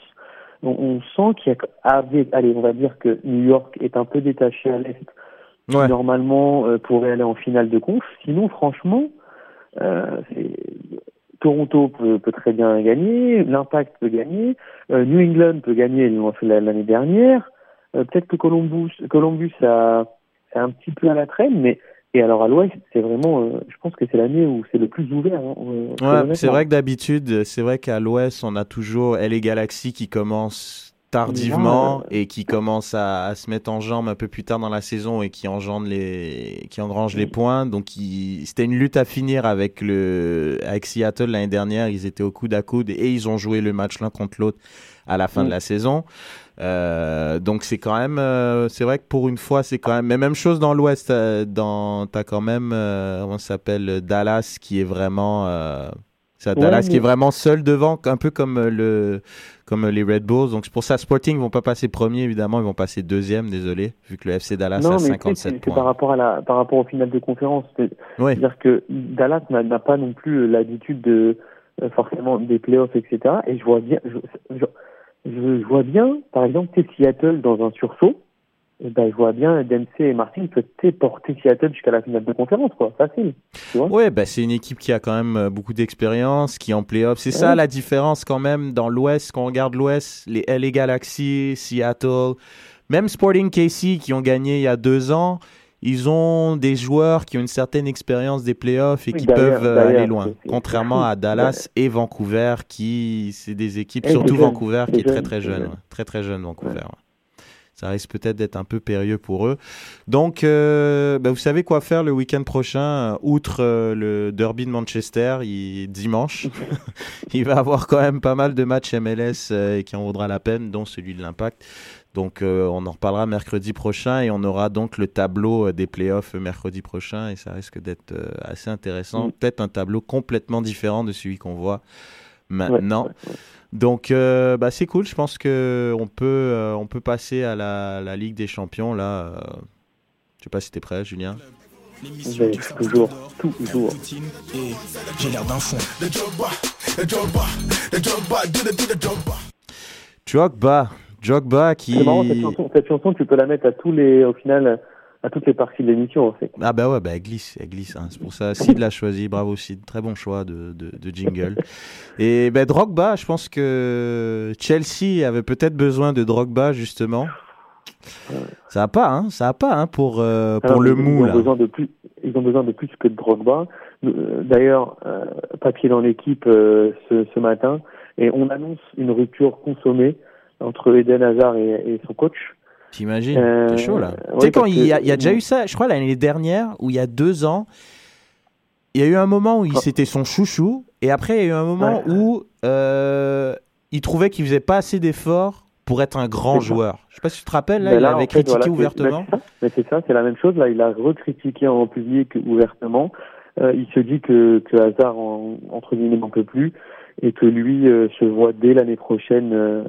on, sent qu'il y a, allez, on va dire que New York est un peu détaché à l'Est, normalement euh, pourrait aller en finale de conf. Sinon, franchement, euh, Toronto peut, peut, très bien gagner, l'Impact peut gagner, euh, New England peut gagner, ils l'ont fait l'année dernière. Euh, peut-être que Columbus, Columbus a, un petit peu à la traîne, mais et alors à l'Ouest, c'est vraiment, euh, je pense que c'est l'année où c'est le plus ouvert. Hein, ouais, c'est vrai que d'habitude, c'est vrai qu'à l'Ouest, on a toujours LA Galaxy qui commence tardivement et qui commence à, se mettre en jambe un peu plus tard dans la saison et qui engendre les qui engrange les points. Donc c'était une lutte à finir avec le avec Seattle l'année dernière. Ils étaient au coude à coude et ils ont joué le match l'un contre l'autre à la fin de mm. la saison. Euh, donc c'est quand même euh, c'est vrai que pour une fois c'est quand même mais même chose dans l'ouest euh, dans t'as quand même on s'appelle Dallas qui est vraiment c'est Dallas qui est vraiment seul devant un peu comme le comme les Red Bulls. Donc c'est pour ça, Sporting vont pas passer premier, évidemment, ils vont passer deuxième, désolé, vu que le FC Dallas a 57 points. Par rapport à la, par rapport au final de conférence, c'est-à-dire que Dallas n'a pas non plus l'habitude de euh, forcément des playoffs, etc. Et je vois bien, je, je, vois bien, par exemple, Seattle dans un sursaut ben, je vois bien Dempsey et Martin peut porter Seattle jusqu'à la finale de conférence, quoi. Facile. Tu ouais, bah, c'est une équipe qui a quand même euh, beaucoup d'expérience, qui est en playoff. C'est ça la différence quand même dans l'Ouest, quand on regarde l'Ouest, les LA Galaxy, Seattle, même Sporting KC qui ont gagné il y a deux ans. Ils ont des joueurs qui ont une certaine expérience des playoffs et qui peuvent euh, aller loin. Contrairement à Dallas et Vancouver, qui c'est des équipes, surtout Vancouver, qui est très très jeune, très très jeune Vancouver ça risque peut-être d'être un peu périlleux pour eux. Donc, euh, bah, vous savez quoi faire le week-end prochain, outre euh, le derby de Manchester, il, dimanche. il va avoir quand même pas mal de matchs MLS euh, qui en vaudra la peine, dont celui de l'Impact. Donc, on en reparlera mercredi prochain et on aura donc le tableau des playoffs mercredi prochain et ça risque d'être assez intéressant. Mm. Peut-être un tableau complètement différent de celui qu'on voit maintenant. Donc, euh, bah, c'est cool. Je pense qu'on peut, euh, on peut passer à la, la, Ligue des Champions. Là, euh, je sais pas si tu es prêt, Julien. toujours, toujours. J'ai l'air d'un fond. Jogba, Jogba qui. C'est marrant cette chanson, cette chanson, tu peux la mettre à tous les, au final, à toutes les parties de l'émission en fait. Ah bah ouais, bah elle glisse, elle glisse. Hein. C'est pour ça, Sid l'a choisi, bravo Sid, très bon choix de, de, de jingle. Et ben Drogba, je pense que Chelsea avait peut-être besoin de Drogba justement. Ça a pas, hein, ça a pas, hein, pour euh, pour le mou ils ont Besoin de plus, ils ont besoin de plus que de Drogba. Euh, d'ailleurs, euh, papier dans l'équipe ce, ce matin, et on annonce une rupture consommée entre Eden Hazard et, et son coach. T'imagines? Euh, C'est chaud là. tu sais, quand il y, a, il y, a, déjà eu ça, je crois l'année dernière, ou il y a deux ans, il y a eu un moment où il, c'était son chouchou, et après il y a eu un moment où euh, il trouvait qu'il faisait pas assez d'efforts pour être un grand joueur. Je sais pas si tu te rappelles, là, il avait critiqué ouvertement. Mais c'est ça, c'est la même chose. Là, il a recritiqué en public ouvertement. Euh, il se dit que, que Hazard, en, entre guillemets, n'en peut plus et que lui euh, se voit dès l'année prochaine euh,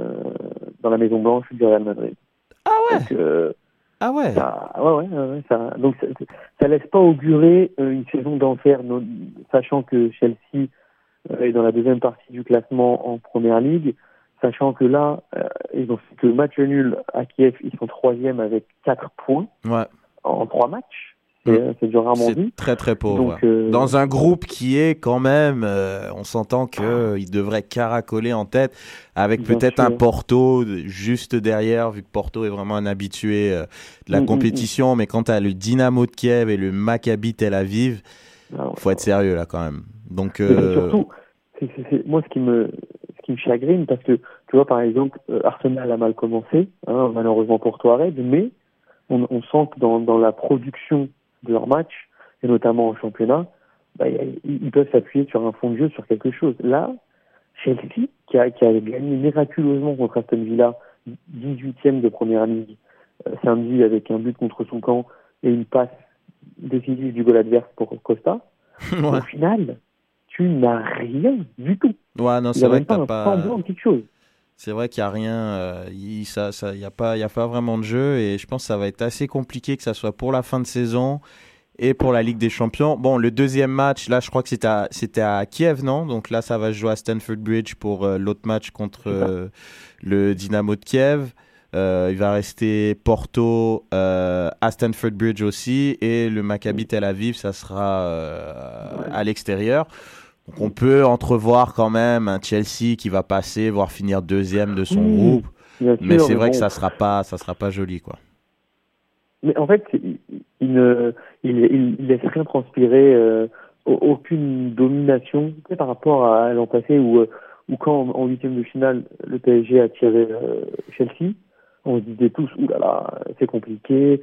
dans la Maison Blanche du Real Madrid. Ah ouais. Euh, ah ouais. Ça, ouais, ouais, ça, donc ça, ça, laisse pas augurer euh, une saison d'enfer, sachant que Chelsea euh, est dans la deuxième partie du classement en première ligue, sachant que là, ils ont fait que match nul à Kiev, ils sont troisième avec quatre points ouais. en trois matchs. C'est mm. rarement. Très très pauvre. Euh, Dans un groupe qui est quand même, euh, on s'entend que ah. il devrait caracoler en tête, avec peut-être un Porto juste derrière, vu que Porto est vraiment un habitué euh, de la mm, mm, compétition. Mais quand tu as le Dynamo de Kiev et le Maccabi Tel Aviv, il ah, faut être sérieux là quand même. Donc surtout, moi ce qui me ce qui me chagrine parce que tu vois par exemple Arsenal a mal commencé, hein, malheureusement pour toi Red, mais on, on sent que dans, dans la production de leur match, et notamment au championnat, bah, ils peuvent s'appuyer sur un fond de jeu, sur quelque chose. Là, Chelsea, qui a, qui a gagné miraculeusement contre Aston Villa, 18e de première ligue, euh, samedi avec un but contre son camp et une passe décisive du goal adverse pour Costa, au final, tu n'as rien du tout. Ouais, non, c'est vrai que t'as pas. chose. C'est vrai qu'il n'y a rien, euh, il ça, ça, y a pas, il y a pas vraiment de jeu et je pense que ça va être assez compliqué que ça soit pour la fin de saison et pour la Ligue des Champions. Bon, le deuxième match, là, je crois que c'était à, c'était à Kiev, non? Donc là, ça va se jouer à Stanford Bridge pour euh, l'autre match contre euh, le Dynamo de Kiev. il va rester Porto à Stanford Bridge aussi et le Maccabi Tel Aviv, ça sera à l'extérieur. Donc on peut entrevoir quand même un Chelsea qui va passer, voire finir deuxième de son groupe. mais c'est vrai bon. que ça sera pas, ça sera pas joli, quoi. Mais en fait, il, il ne il, laisse rien transpirer, euh, au- aucune domination par rapport à l'an passé où, euh, où quand en huitième de finale le PSG a tiré euh, Chelsea, on se disait tous oulala là là, c'est compliqué,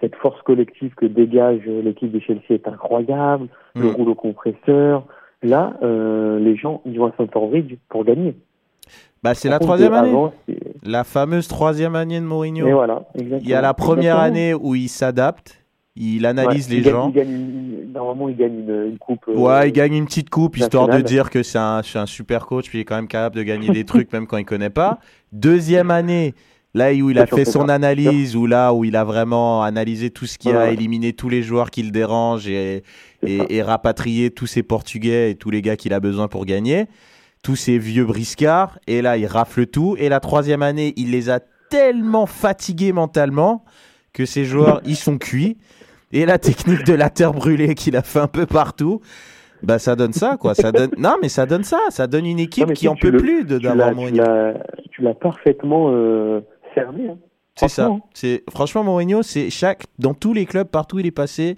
cette force collective que dégage l'équipe de Chelsea est incroyable, le Mm. rouleau compresseur. Là, euh, les gens ils vont à Bridge pour gagner. Bah, c'est la troisième année. avant, La fameuse troisième année de Mourinho. Et voilà, Il y a la première Exactement. année où il s'adapte, il analyse Ouais, les il gagne- gens. il gagne une- normalement, il gagne une, une coupe. euh, Ouais, il gagne une petite coupe histoire de dire que c'est un, un super coach, puis il est quand même capable de gagner des trucs même quand il connaît pas. Deuxième année, là où il a fait son analyse, ou là où il a vraiment analysé tout ce qui Ouais, a éliminé tous les joueurs qui le dérangent et, et, et rapatrié tous ces Portugais et tous les gars qu'il a besoin pour gagner, tous ces vieux briscards. Et là, il rafle tout. Et la troisième année, il les a tellement fatigués mentalement que ces joueurs, ils sont cuits. Et la technique de la terre brûlée qu'il a fait un peu partout, bah ça donne ça quoi. Ça donne non mais ça donne ça, ça donne une équipe Non, qui en peut le- plus de d'avoir l'as- Tu l'as parfaitement euh, cerné. hein. C'est ça. franchement. C'est franchement Mourinho, c'est chaque dans tous les clubs partout où il est passé.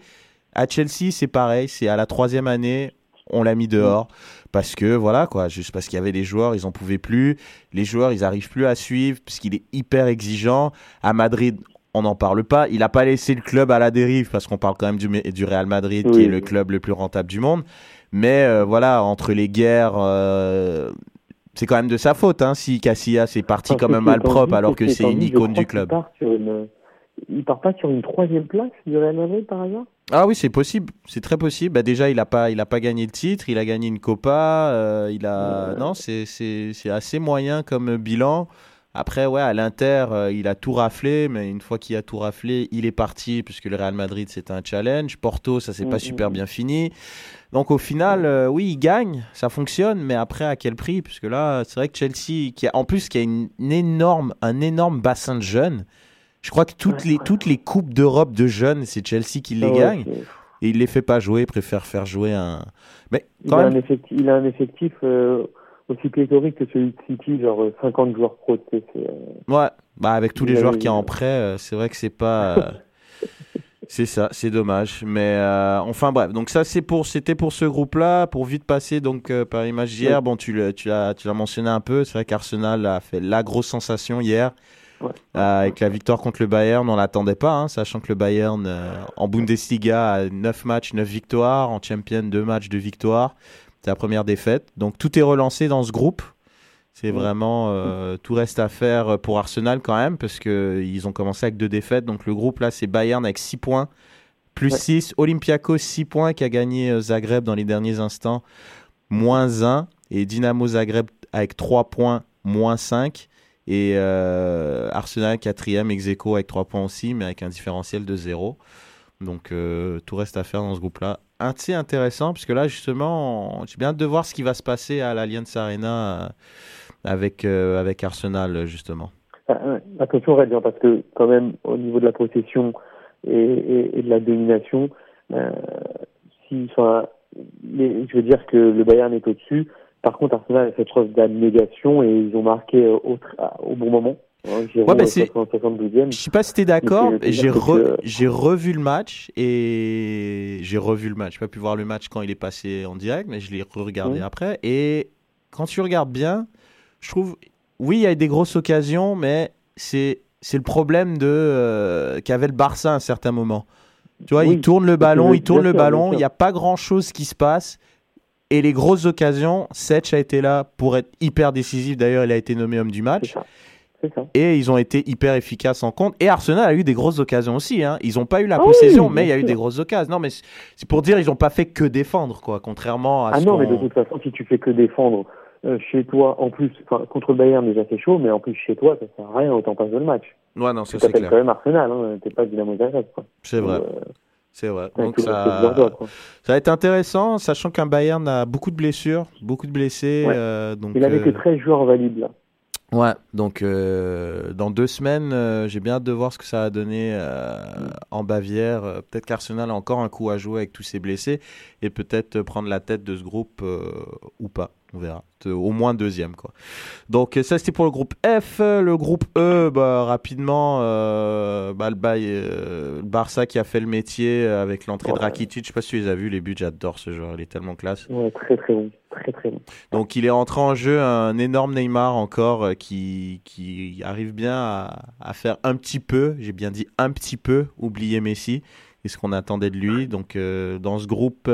À Chelsea, c'est pareil. C'est à la troisième année, on l'a mis dehors parce que voilà quoi, juste parce qu'il y avait des joueurs, ils en pouvaient plus. Les joueurs, ils arrivent plus à suivre parce qu'il est hyper exigeant. À Madrid, on n'en parle pas. Il a pas laissé le club à la dérive parce qu'on parle quand même du, du Real Madrid qui est le club le plus rentable du monde. Mais euh, voilà, entre les guerres. euh, c'est quand même de sa faute hein, si Casillas est parti Enfin, comme un ceci étant malpropre dit- alors que c'est une icône du club. part une- Il part pas sur une troisième place du Real Madrid par hasard? Ah oui, c'est possible, c'est très possible. Bah déjà, il a pas, il a pas gagné le titre, il a gagné une Copa, euh, il a, non, c'est, c'est, c'est assez moyen comme bilan. Après, ouais, à l'Inter, euh, il a tout raflé, mais une fois qu'il a tout raflé, il est parti puisque le Real Madrid c'est un challenge. Porto, ça s'est pas Mhm. super bien fini. Donc au final, euh, oui, il gagne, ça fonctionne, mais après à quel prix? Puisque là, c'est vrai que Chelsea, qui a, en plus, qui a une, une énorme, un énorme bassin de jeunes. Je crois que toutes les toutes les coupes d'Europe de jeunes, c'est Chelsea qui les gagne. Et il les fait pas jouer, il préfère faire jouer un. Mais il, quand a même, un effectif, il a un effectif euh, aussi pléthorique que celui de City, genre euh, 50 joueurs pro. tu sais, euh, ouais, bah avec tous les joueurs qui y a en prêt, euh, c'est vrai que c'est pas. euh, c'est ça, c'est dommage. Mais euh, enfin bref, donc ça c'est pour, c'était pour ce groupe-là, pour vite passer donc euh, par image hier. Bon, tu l'as, tu l'as mentionné un peu. C'est vrai qu'Arsenal a fait la grosse sensation hier. Euh, avec la victoire contre le Bayern, on l'attendait pas, hein, sachant que le Bayern euh, en Bundesliga a 9 matchs, 9 victoires, en Champions 2 matchs, 2 victoires. C'est la première défaite. Donc tout est relancé dans ce groupe. C'est vraiment euh, tout reste à faire pour Arsenal quand même parce que ils ont commencé avec deux défaites. Donc le groupe là c'est Bayern avec 6 points plus 6, Olympiakos 6 points qui a gagné euh, Zagreb dans les derniers instants moins 1 et Dynamo Zagreb avec 3 points moins 5 et euh, Arsenal quatrième ex aequo avec 3 points aussi mais avec un différentiel de 0. Donc euh, tout reste à faire dans ce groupe-là. Assez intéressant puisque là justement j'ai bien hâte de voir ce qui va se passer à l'Allianz Arena euh, avec, euh, avec Arsenal justement. Ah. Attention Red, hein, parce que quand même au niveau de la possession et, de la domination, euh, si, enfin, je veux dire que le Bayern est au-dessus. Par contre, Arsenal a fait preuve d'abnégation et ils ont marqué au bon moment. Giroud, Ouais, bah, euh, c'est- 72e. Je sais pas si t'es d'accord, c'est- j'ai re- revu le match et j'ai revu le match. J'ai pas pu voir le match quand il est passé en direct, mais je l'ai regardé après. Et quand tu regardes bien, je trouve, oui, il y a des grosses occasions, mais c'est c'est le problème de euh, qu'avait le Barça à un certain moment. Tu vois, Oui, il tourne le ballon, il tourne le sûr, ballon, il n'y a pas grand chose qui se passe. Et les grosses occasions, Setch a été là pour être hyper décisif. D'ailleurs, il a été nommé homme du match. Et ils ont été hyper efficaces en compte. Et Arsenal a eu des grosses occasions aussi. Hein. Ils n'ont pas eu la Ah possession, oui, mais il y a eu des grosses occasions. Non, mais c'est pour dire ils n'ont pas fait que défendre, quoi. Contrairement à Ah ce non, mais de toute façon, si tu fais que défendre euh, chez toi, en plus, contre le Bayern déjà c'est chaud, mais en plus chez toi, ça sert à rien, autant pas jouer le match. Ouais, non, ça c'est clair. quand même Arsenal, hein, t'es pas Dynamo Zagreb, quoi. C'est vrai. Euh, C'est vrai. Donc ça... ça va être intéressant, sachant qu'un Bayern a beaucoup de blessures, beaucoup de blessés. Ouais. euh, donc, Il avait que euh, 13 joueurs valides, là. Ouais, donc euh, dans deux semaines, euh, j'ai bien hâte de voir ce que ça va donner euh, en Bavière. Peut-être qu'Arsenal a encore un coup à jouer avec tous ses blessés et peut-être prendre la tête de ce groupe ou pas. On verra. Au moins deuxième, quoi. Donc euh, ça, c'était pour le groupe F. Le groupe E, bah, rapidement, euh, bah, le, Bay- euh, le Barça qui a fait le métier avec l'entrée de Rakitic. Je sais pas si tu les as vus, les buts, j'adore ce joueur. Il est tellement classe. Ouais, très très bon. Très très bon. Donc il est entré en jeu un énorme Neymar encore qui, qui arrive bien à, à faire un petit peu, j'ai bien dit un petit peu, oublier Messi et ce qu'on attendait de lui. Donc euh, dans ce groupe,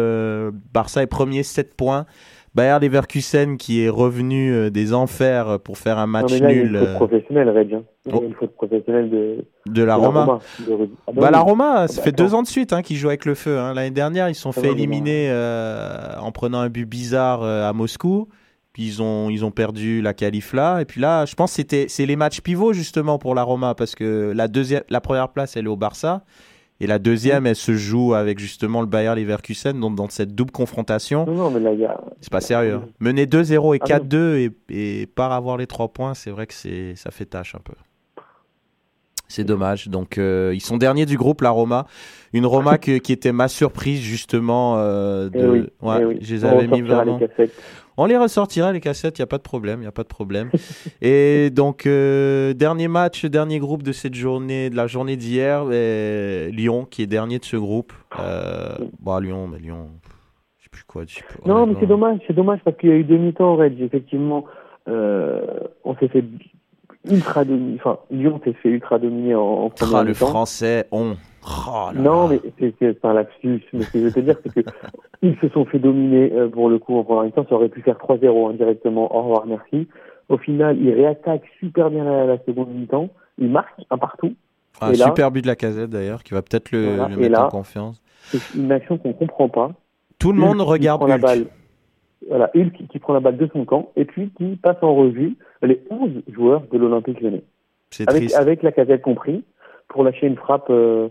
Barça est premier, 7 points. Bayer Leverkusen qui est revenu euh, des enfers pour faire un match là, il y a nul une faute euh, professionnelle, Reg. hein. Il y a Oh. une faute professionnelle de, de la Roma. de Rudy. Ah bah Bah, oui. la Roma, Ah ça bah fait deux ans de suite hein, qu'ils jouent avec le feu. hein. L'année dernière, ils se sont Ah fait ouais, mais éliminer euh, en prenant un but bizarre euh, à Moscou. Puis ils ont, ils ont perdu la qualif là. Et puis là, je pense que c'est les matchs pivots justement pour la Roma parce que la, deuxième, la première place, elle est au Barça. Et la deuxième, elle se joue avec justement le Bayer Leverkusen. Donc dans cette double confrontation, Non, non, mais là, y a. c'est pas sérieux. hein. Mener 2-0 et Ah non. 4-2 et, et pas avoir les trois points, c'est vrai que c'est, ça fait tâche un peu. C'est dommage. Donc, euh, ils sont derniers du groupe, la Roma. Une Roma que- qui était ma surprise, justement. euh, de... Eh oui, ouais, eh oui. Je les avais mis vraiment. On les ressortira, les cassettes, il n'y a pas de problème. Il a pas de problème. Et donc, euh, dernier match, dernier groupe de cette journée, de la journée d'hier. euh, Lyon, qui est dernier de ce groupe. Euh, bon, Lyon, mais Lyon. Je sais plus quoi. je sais plus, Non, mais c'est dommage, c'est dommage parce qu'il y a eu demi-temps, Reg. Effectivement, euh, on s'est fait ultra dominer. Enfin, Lyon s'est fait ultra dominer en, en première Ah, le français, on. Oh là Non, là. mais c'est un lapsus. Mais ce que je veux te dire, c'est que ils se sont fait dominer euh, pour le coup en première mi-temps. Ça aurait pu faire 3-0 indirectement. Au revoir, merci. Au final, ils réattaquent super bien la, la seconde mi-temps. Ils marquent un partout. Un Et là- super but de la casette d'ailleurs, qui va peut-être le, Voilà, le mettre là- en confiance. C'est une action qu'on comprend pas. Tout le Hulk monde regarde la balle. Voilà, Hulk qui, qui prend la balle de son camp et puis qui passe en revue les 11 joueurs de l'Olympique Lyonnais. C'est Avec, triste. avec la casette compris, pour lâcher une frappe euh,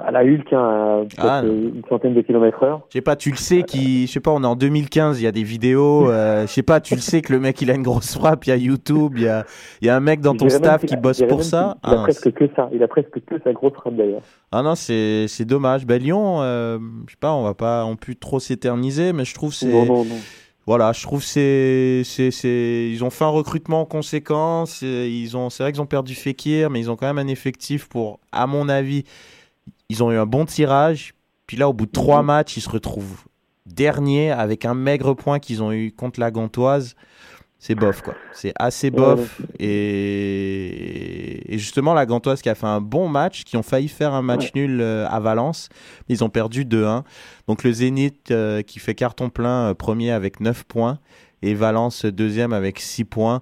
à la Hulk hein, Ah, euh, une centaine de kilomètres heure. Je sais pas, tu le sais qui, je sais pas, on est en 2015, il y a des vidéos, euh, je sais pas, tu le sais que le mec il a une grosse frappe, il y a YouTube, il y a, il y a un mec dans ton staff qui a- bosse pour ça. Il a Ah, presque que ça. Il a presque que sa grosse frappe d'ailleurs. Ah non, c'est c'est dommage. Ben Lyon, euh, je sais pas, on va pas on peut trop s'éterniser, mais je trouve c'est Non, non, non. voilà, je trouve c'est c'est c'est ils ont fait un recrutement conséquent. c'est- Ils ont c'est vrai qu'ils ont perdu Fekir, mais ils ont quand même un effectif pour, à mon avis, ils ont eu un bon tirage. Puis là, au bout de trois Mhm. matchs, ils se retrouvent derniers avec un maigre point qu'ils ont eu contre la Gantoise. C'est bof quoi. C'est assez bof. ouais. Et... et justement, la Gantoise qui a fait un bon match, qui ont failli faire un match nul euh, à Valence, mais ils ont perdu 2-1. Donc le Zénith euh, qui fait carton plein euh, premier avec 9 points et Valence deuxième avec 6 points.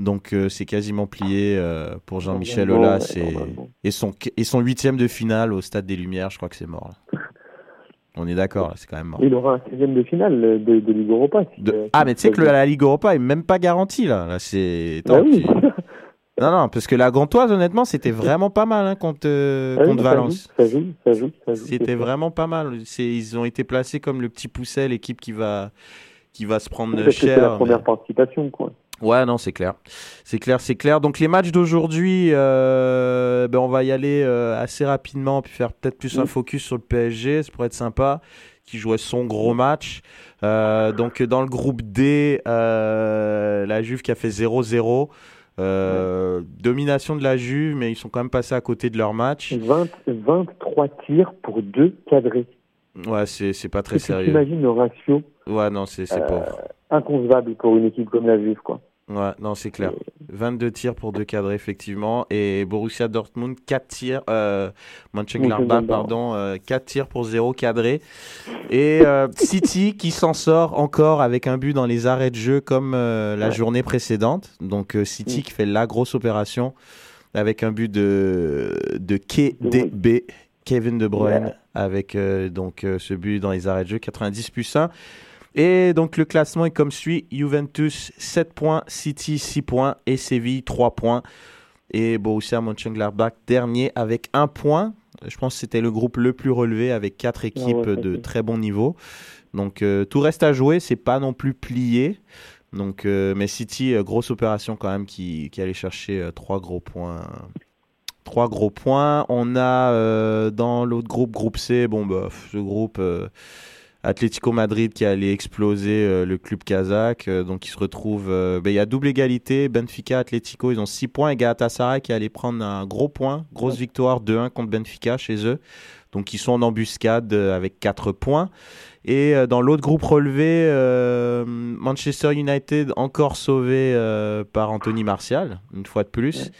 Donc euh, c'est quasiment plié euh, pour Jean-Michel Aulas. Et son, et son huitième de finale au Stade des Lumières, je crois que c'est mort. là. On est d'accord, c'est quand même mort. Il aura un 16 de finale de, de Ligue Europa. si, De- euh, Ah, mais tu sais que le- la Ligue Europa est même pas garantie là. là c'est. Bah oui. Non, non, parce que la Gantoise, honnêtement, c'était vraiment pas mal hein, contre, euh, Ah oui, contre ça Valence. joue, Ça joue, ça joue, ça joue. C'était vraiment pas mal. Ils ont été placés comme le petit pousset, l'équipe qui va, qui va se prendre cher. c'est la mais- première participation, quoi. Ouais, non, c'est clair. C'est clair, c'est clair. Donc les matchs d'aujourd'hui, euh, ben, on va y aller euh, assez rapidement, puis faire peut-être plus un Mm. focus sur le PSG, ça pourrait être sympa, qui jouait son gros match. Euh, donc dans le groupe D, la Juve qui a fait 0-0. Euh, Domination de la Juve, mais ils sont quand même passés à côté de leur match. 20, 23 tirs pour deux cadrés. Ouais, c'est pas très sérieux. imagines le ratio Ouais, non, c'est c'est pauvre. inconcevable pour une équipe comme la Juve, quoi. Ouais, non, c'est clair. 22 tirs pour deux cadrés, effectivement. Et Borussia Dortmund, 4 tirs. Euh, Mönchengladbach, pardon. euh, 4 tirs pour 0 cadré. Et euh, City qui s'en sort encore avec un but dans les arrêts de jeu comme euh, la Ouais. journée précédente. Donc euh, City Mm. qui fait la grosse opération avec un but de, de KDB, Kevin De Bruyne, Ouais. avec euh, donc euh, ce but dans les arrêts de jeu, 90 plus 1. Et donc le classement est comme suit Juventus 7 points, City 6 points et Séville 3 points. Et Borussia Mönchengladbach dernier avec 1 point. Je pense que c'était le groupe le plus relevé avec 4 équipes ouais, de très bon niveau. Donc euh, tout reste à jouer, c'est pas non plus plié. Donc, euh, mais City, euh, grosse opération quand même qui, qui allait chercher euh, trois gros points. Trois gros points. On a dans l'autre groupe, groupe C, bon, bah, ce groupe Atlético Madrid qui allait exploser euh, le club kazakh. euh, donc, il se retrouve. euh, ben, il y a double égalité. Benfica, Atlético, ils ont 6 points. Et Galatasaray qui allait prendre un gros point. Grosse victoire 2-1 contre Benfica chez eux. Donc, ils sont en embuscade euh, avec 4 points. Et euh, dans l'autre groupe relevé, euh, Manchester United encore sauvé euh, par Anthony Martial, une fois de plus.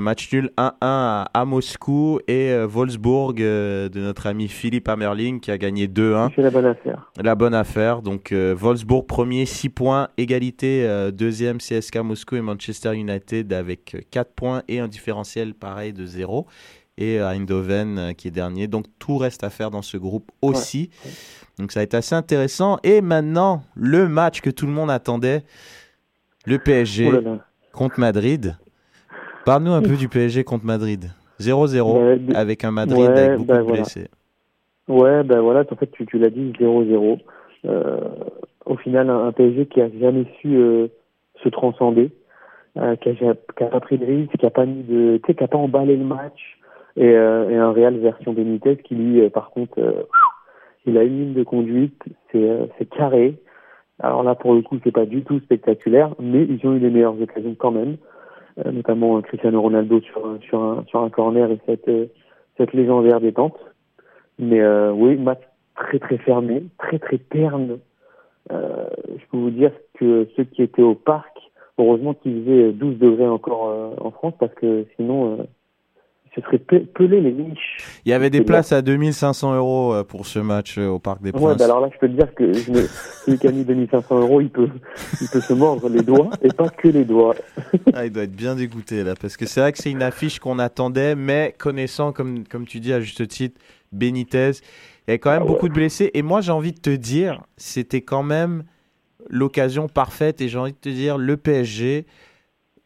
Match nul 1-1 à, à Moscou et euh, Wolfsburg euh, de notre ami Philippe Hammerling qui a gagné 2-1. C'est la bonne affaire. La bonne affaire. Donc euh, Wolfsburg premier 6 points, égalité euh, deuxième CSK Moscou et Manchester United avec 4 points et un différentiel pareil de 0. Et euh, Eindhoven euh, qui est dernier. Donc tout reste à faire dans ce groupe aussi. Donc ça va être assez intéressant. Et maintenant, le match que tout le monde attendait, le PSG Oh là là. contre Madrid. Parle-nous un peu du PSG contre Madrid. 0-0 Bah, avec un Madrid ouais, avec beaucoup bah, de voilà. blessés. Ouais, ben voilà, en fait, tu, tu l'as dit, 0-0. Euh, au final, un, un PSG qui a jamais su euh, se transcender, euh, qui, a, ja- qui a pas pris de risque, qui a pas mis de, qui a pas emballé le match, et, et un Real version Benitez qui lui, par contre, il a une ligne de conduite, c'est carré. Alors là, pour le coup, c'est pas du tout spectaculaire, mais ils ont eu les meilleures occasions quand même, notamment euh, Cristiano Ronaldo sur sur un, sur un corner et cette, euh, cette légendaire détente. Mais euh, oui, match très très fermé, très très terne. Euh, je peux vous dire que ceux qui étaient au parc, heureusement qu'ils faisaient 12 degrés encore euh, en France parce que sinon, euh, ils se seraient pe- pelés les niches. Il y avait des places à 2500 euros euh, pour ce match euh, au Parc des Ouais, Princes. bah alors là, je peux te dire que je me- celui qui a mis 2500 euros, il peut, il peut se mordre les doigts et pas que les doigts. Ah, il doit être bien dégoûté là, parce que c'est vrai que c'est une affiche qu'on attendait, mais connaissant, comme, comme tu dis à juste titre, Benitez, il y a quand Ah même beaucoup de blessés. Et moi, j'ai envie de te dire, c'était quand même l'occasion parfaite. Et j'ai envie de te dire, le PSG,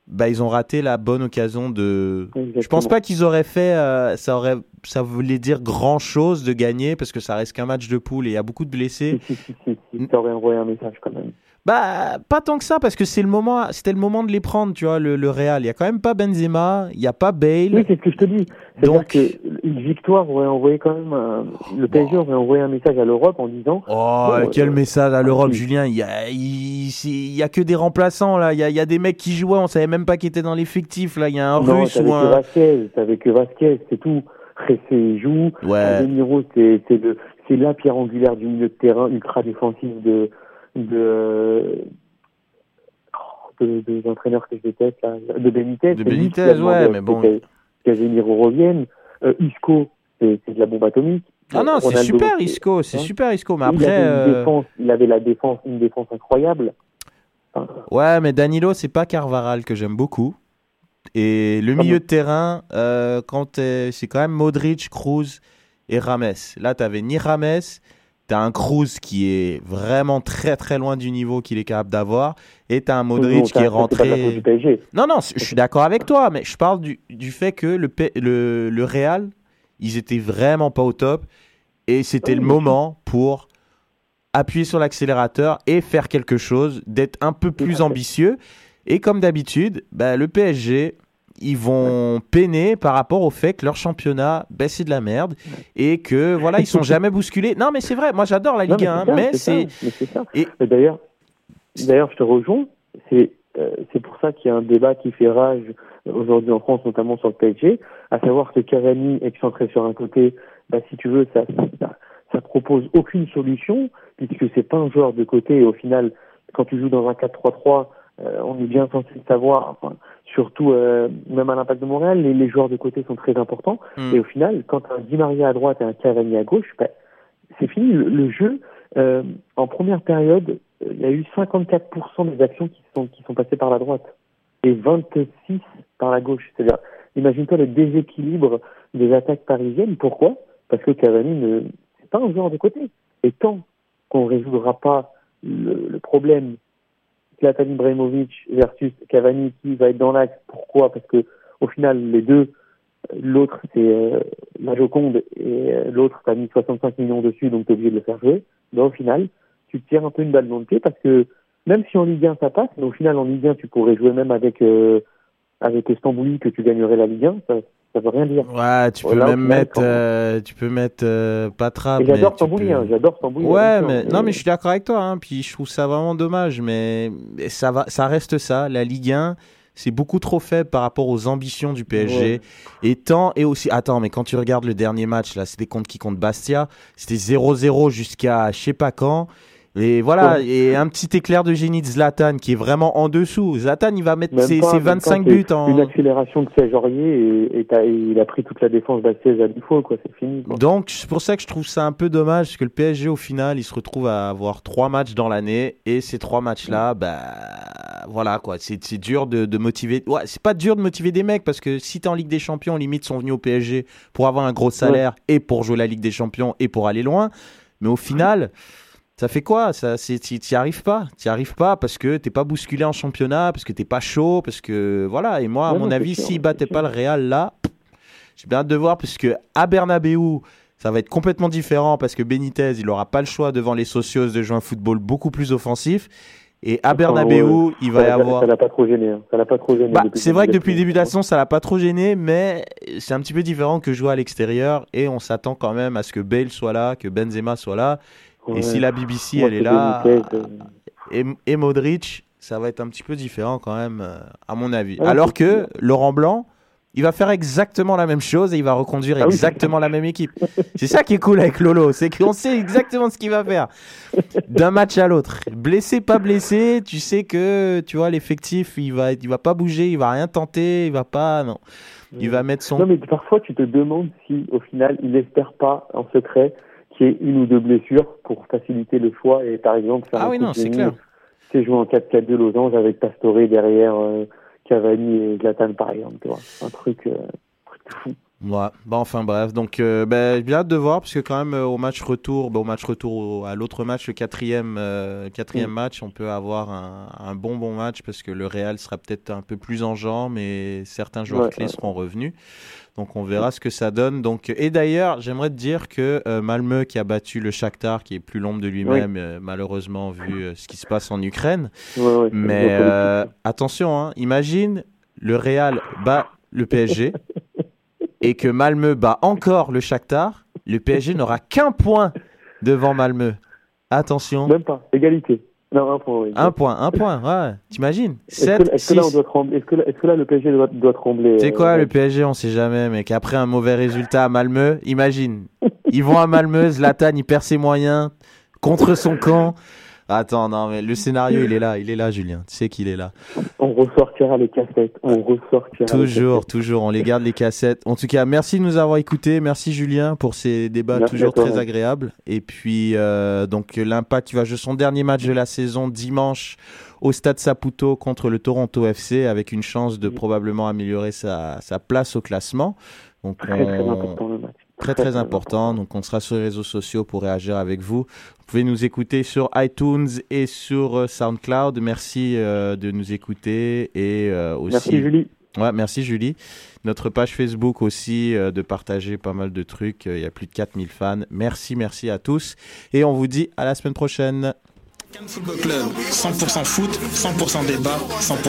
bah, ils ont raté la bonne occasion de. Je pense pas qu'ils auraient fait. euh, ça, aurait, ça voulait dire grand chose de gagner, parce que ça reste qu'un match de poule et il y a beaucoup de blessés. Ça aurait envoyé un message quand même. Bah, pas tant que ça, parce que c'est le moment, c'était le moment de les prendre, tu vois, le, le Real. Il y a quand même pas Benzema, il y a pas Bale. Oui, c'est ce que je te dis. C'est-à-dire qu'une victoire aurait envoyé quand même un- le PSG aurait envoyé un message à l'Europe en disant Oh, quel euh, message à l'Europe, Julien. Il y a, il, y a que des remplaçants, là. Il y a, il y a des mecs qui jouaient, on savait même pas qui étaient dans l'effectif, là. Il y a un non, russe ou un. Vasquez, t'avais que Vasquez, c'est tout. Ressé joue, Ouais. C'est c'est le c'est la pierre angulaire du milieu de terrain ultra défensif de de de, de, d'entraîneurs que je déteste là, de Benitez. De lui Benitez, demandé ouais, à mais bon. Casemiro revienne. Euh, Isco, c'est c'est de la bombe atomique. Ah non, c'est super Isco, c'est hein. super Isco. Mais il, après. avait une euh, défense, il avait la défense, une défense incroyable. Ouais, mais Danilo, c'est pas Carvaral que j'aime beaucoup. Et le milieu de terrain, euh, quand c'est quand même Modric, Cruz et Rames. Là, t'avais ni Rames, t'as un Cruz qui est vraiment très très loin du niveau qu'il est capable d'avoir, et t'as un Modric Non, qui est rentré. du PSG. Non, non, je suis d'accord avec toi, mais je parle du, du fait que le, P- le, le Real, ils étaient vraiment pas au top, et c'était le moment pour appuyer sur l'accélérateur et faire quelque chose, d'être un peu plus ambitieux. Et comme d'habitude, bah, le PSG, ils vont peiner par rapport au fait que leur championnat, c'est de la merde et que voilà, ils sont jamais bousculés. Non, mais c'est vrai, moi j'adore la Non, Ligue 1, ça, mais c'est. Et- D'ailleurs, d'ailleurs, je te rejoins. C'est euh, c'est pour ça qu'il y a un débat qui fait rage aujourd'hui en France, notamment sur le PSG, à savoir que Cavani excentré sur un côté, bah, si tu veux, ça, ça, ça propose aucune solution puisque c'est pas un joueur de côté et au final, quand tu joues dans un 4-3-3, euh, on est bien censé le savoir. Enfin, surtout, euh, même à l'impact de Montréal, les, les joueurs de côté sont très importants. Mm. Et au final, quand un Di Maria à droite et un Cavani à gauche, bah, c'est fini. Le, le jeu, euh, en première période, il y a eu 54% des actions qui sont, qui sont passées par la droite et 26 par la gauche. C'est-à-dire, imagine-toi le déséquilibre des attaques parisiennes. Pourquoi? Parce que Cavani ne, c'est pas un joueur de côté. Et tant qu'on ne résoudra pas le, le problème Zlatan Ibrahimovic versus Cavani qui va être dans l'axe, pourquoi? Parce que au final, les deux, l'autre c'est euh, la Joconde et euh, l'autre t'as mis 65 millions dessus, donc t'es obligé de le faire jouer. Mais au final, tu tires un peu une balle dans le pied parce que même si en Ligue 1 ça passe, mais au final en Ligue 1 tu pourrais jouer même avec euh, avec Stambouli que tu gagnerais la Ligue 1, ça, ça veut rien dire. Ouais, tu peux Là, même mettre, euh, tu peux mettre euh, Patra. J'adore tu Stambouli, peux- hein, j'adore. Ouais, attention, mais non, mais je suis d'accord avec toi. Hein, puis je trouve ça vraiment dommage, mais mais ça va, ça reste ça. La Ligue 1, c'est beaucoup trop faible par rapport aux ambitions du PSG. Ouais. Et tant et aussi, attends, mais quand tu regardes le dernier match là, c'était contre qui contre Bastia, c'était 0-0 jusqu'à je sais pas quand. Et voilà, Ouais. et un petit éclair de génie de Zlatan qui est vraiment en dessous. Zlatan, il va mettre Même ses, pas, ses même pas, 25 c'est buts en. Une accélération de Serge Aurier et, et, t'as- et il a pris toute la défense d'Assiez à défaut, quoi, c'est fini. Quoi. Donc, c'est pour ça que je trouve ça un peu dommage, parce que le PSG, au final, il se retrouve à avoir trois matchs dans l'année, et ces trois matchs-là, bah, voilà, quoi, c'est c'est dur de, de motiver. Ouais, c'est pas dur de motiver des mecs, parce que si t'es en Ligue des Champions, limite, sont venus au PSG pour avoir un gros salaire, et pour jouer la Ligue des Champions, et pour aller loin, mais au final. Ça fait quoi? Ça, n'y arrives pas. Tu arrives pas parce que t'es pas bousculé en championnat, parce que t'es pas chaud, parce que voilà. Et moi, à Ouais, mon avis, s'ils battaient pas le Real là, j'ai bien hâte de voir, puisque à Bernabeu, ça va être complètement différent parce que Benitez, il aura pas le choix devant les socios de jouer un football beaucoup plus offensif. Et à Bernabeu, il va y avoir. Ça l'a pas trop gêné. hein. Ça l'a pas trop gêné. Bah, c'est vrai que depuis le début de la saison, ça l'a pas trop gêné, mais c'est un petit peu différent que jouer à l'extérieur et on s'attend quand même à ce que Bale soit là, que Benzema soit là. Ouais. Et si la BBC Moi, elle est là Benitez, euh, et, et Modric, ça va être un petit peu différent quand même, euh, à mon avis. Ouais, Alors que Laurent Blanc, il va faire exactement la même chose et il va reconduire Ah oui. exactement la même équipe. C'est ça qui est cool avec Lolo, c'est qu'on sait exactement ce qu'il va faire d'un match à l'autre. Blessé, pas blessé, tu sais que tu vois l'effectif, il va, il va pas bouger, il va rien tenter, il va pas, non, il va mettre son. Non, mais parfois, tu te demandes si, au final, il n'espère pas, en secret, qu'il y ait une ou deux blessures pour faciliter le choix et, par exemple, faire Ah un oui, non, de c'est clair. Sais, jouer en 4-4-2 losange avec Pastore derrière euh, Cavani et Zlatan, par exemple, tu vois. Un truc, euh, truc de fou. Ouais. Bon, enfin bref, donc euh, ben, j'ai bien hâte de voir parce que quand même euh, au match retour, ben, au match retour au- à l'autre match, le quatrième, euh, quatrième Mm. match, on peut avoir un, un bon bon match parce que le Real sera peut-être un peu plus en jambes et certains joueurs Ouais, clés ouais. seront revenus. Donc on verra ce que ça donne. Donc et d'ailleurs, j'aimerais te dire que euh, Malmö qui a battu le Shakhtar, qui est plus l'ombre de lui-même, euh, malheureusement vu euh, ce qui se passe en Ukraine. Ouais, ouais, c'est Mais euh, attention, hein, imagine le Real bat le PSG et que Malmö bat encore le Shakhtar. Le PSG n'aura qu'un point devant Malmö. Attention. Même pas, égalité. Non, un point, oui. Un point, un point, ouais. T'imagines? Est-ce 7, que, là, on 6. doit trembler Est-ce que, là- est-ce que là, le PSG doit, doit trembler C'est euh, quoi le Mike PSG On sait jamais, mec. Après un mauvais résultat à Malmö, imagine. Ils vont à Malmö, Zlatan, il perd ses moyens contre son camp. Attends, non, mais le scénario, il est là, il est là, Julien. Tu sais qu'il est là. On ressortira les cassettes. On ressortira. Toujours, toujours, on les garde les cassettes. En tout cas, merci de nous avoir écoutés. Merci Julien pour ces débats Merci toujours toi, très agréables. Et puis, euh, donc l'Impact qui va jouer son dernier match de la saison dimanche au Stade Saputo contre le Toronto FC avec une chance de probablement améliorer sa, sa place au classement. Donc, Très, très on- important le match. Très très important. Donc on sera sur les réseaux sociaux pour réagir avec vous. Vous pouvez nous écouter sur iTunes et sur euh, SoundCloud. Merci euh, de nous écouter et euh, aussi. Merci, Julie. Ouais, merci Julie. Notre page Facebook aussi euh, de partager pas mal de trucs. Il y a plus de 4000 fans. Merci, merci à tous et on vous dit à la semaine prochaine. Cannes Football Club, 100% foot, 100% débat, 100%.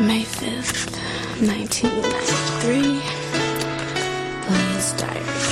May 5th, 1993. Police diary.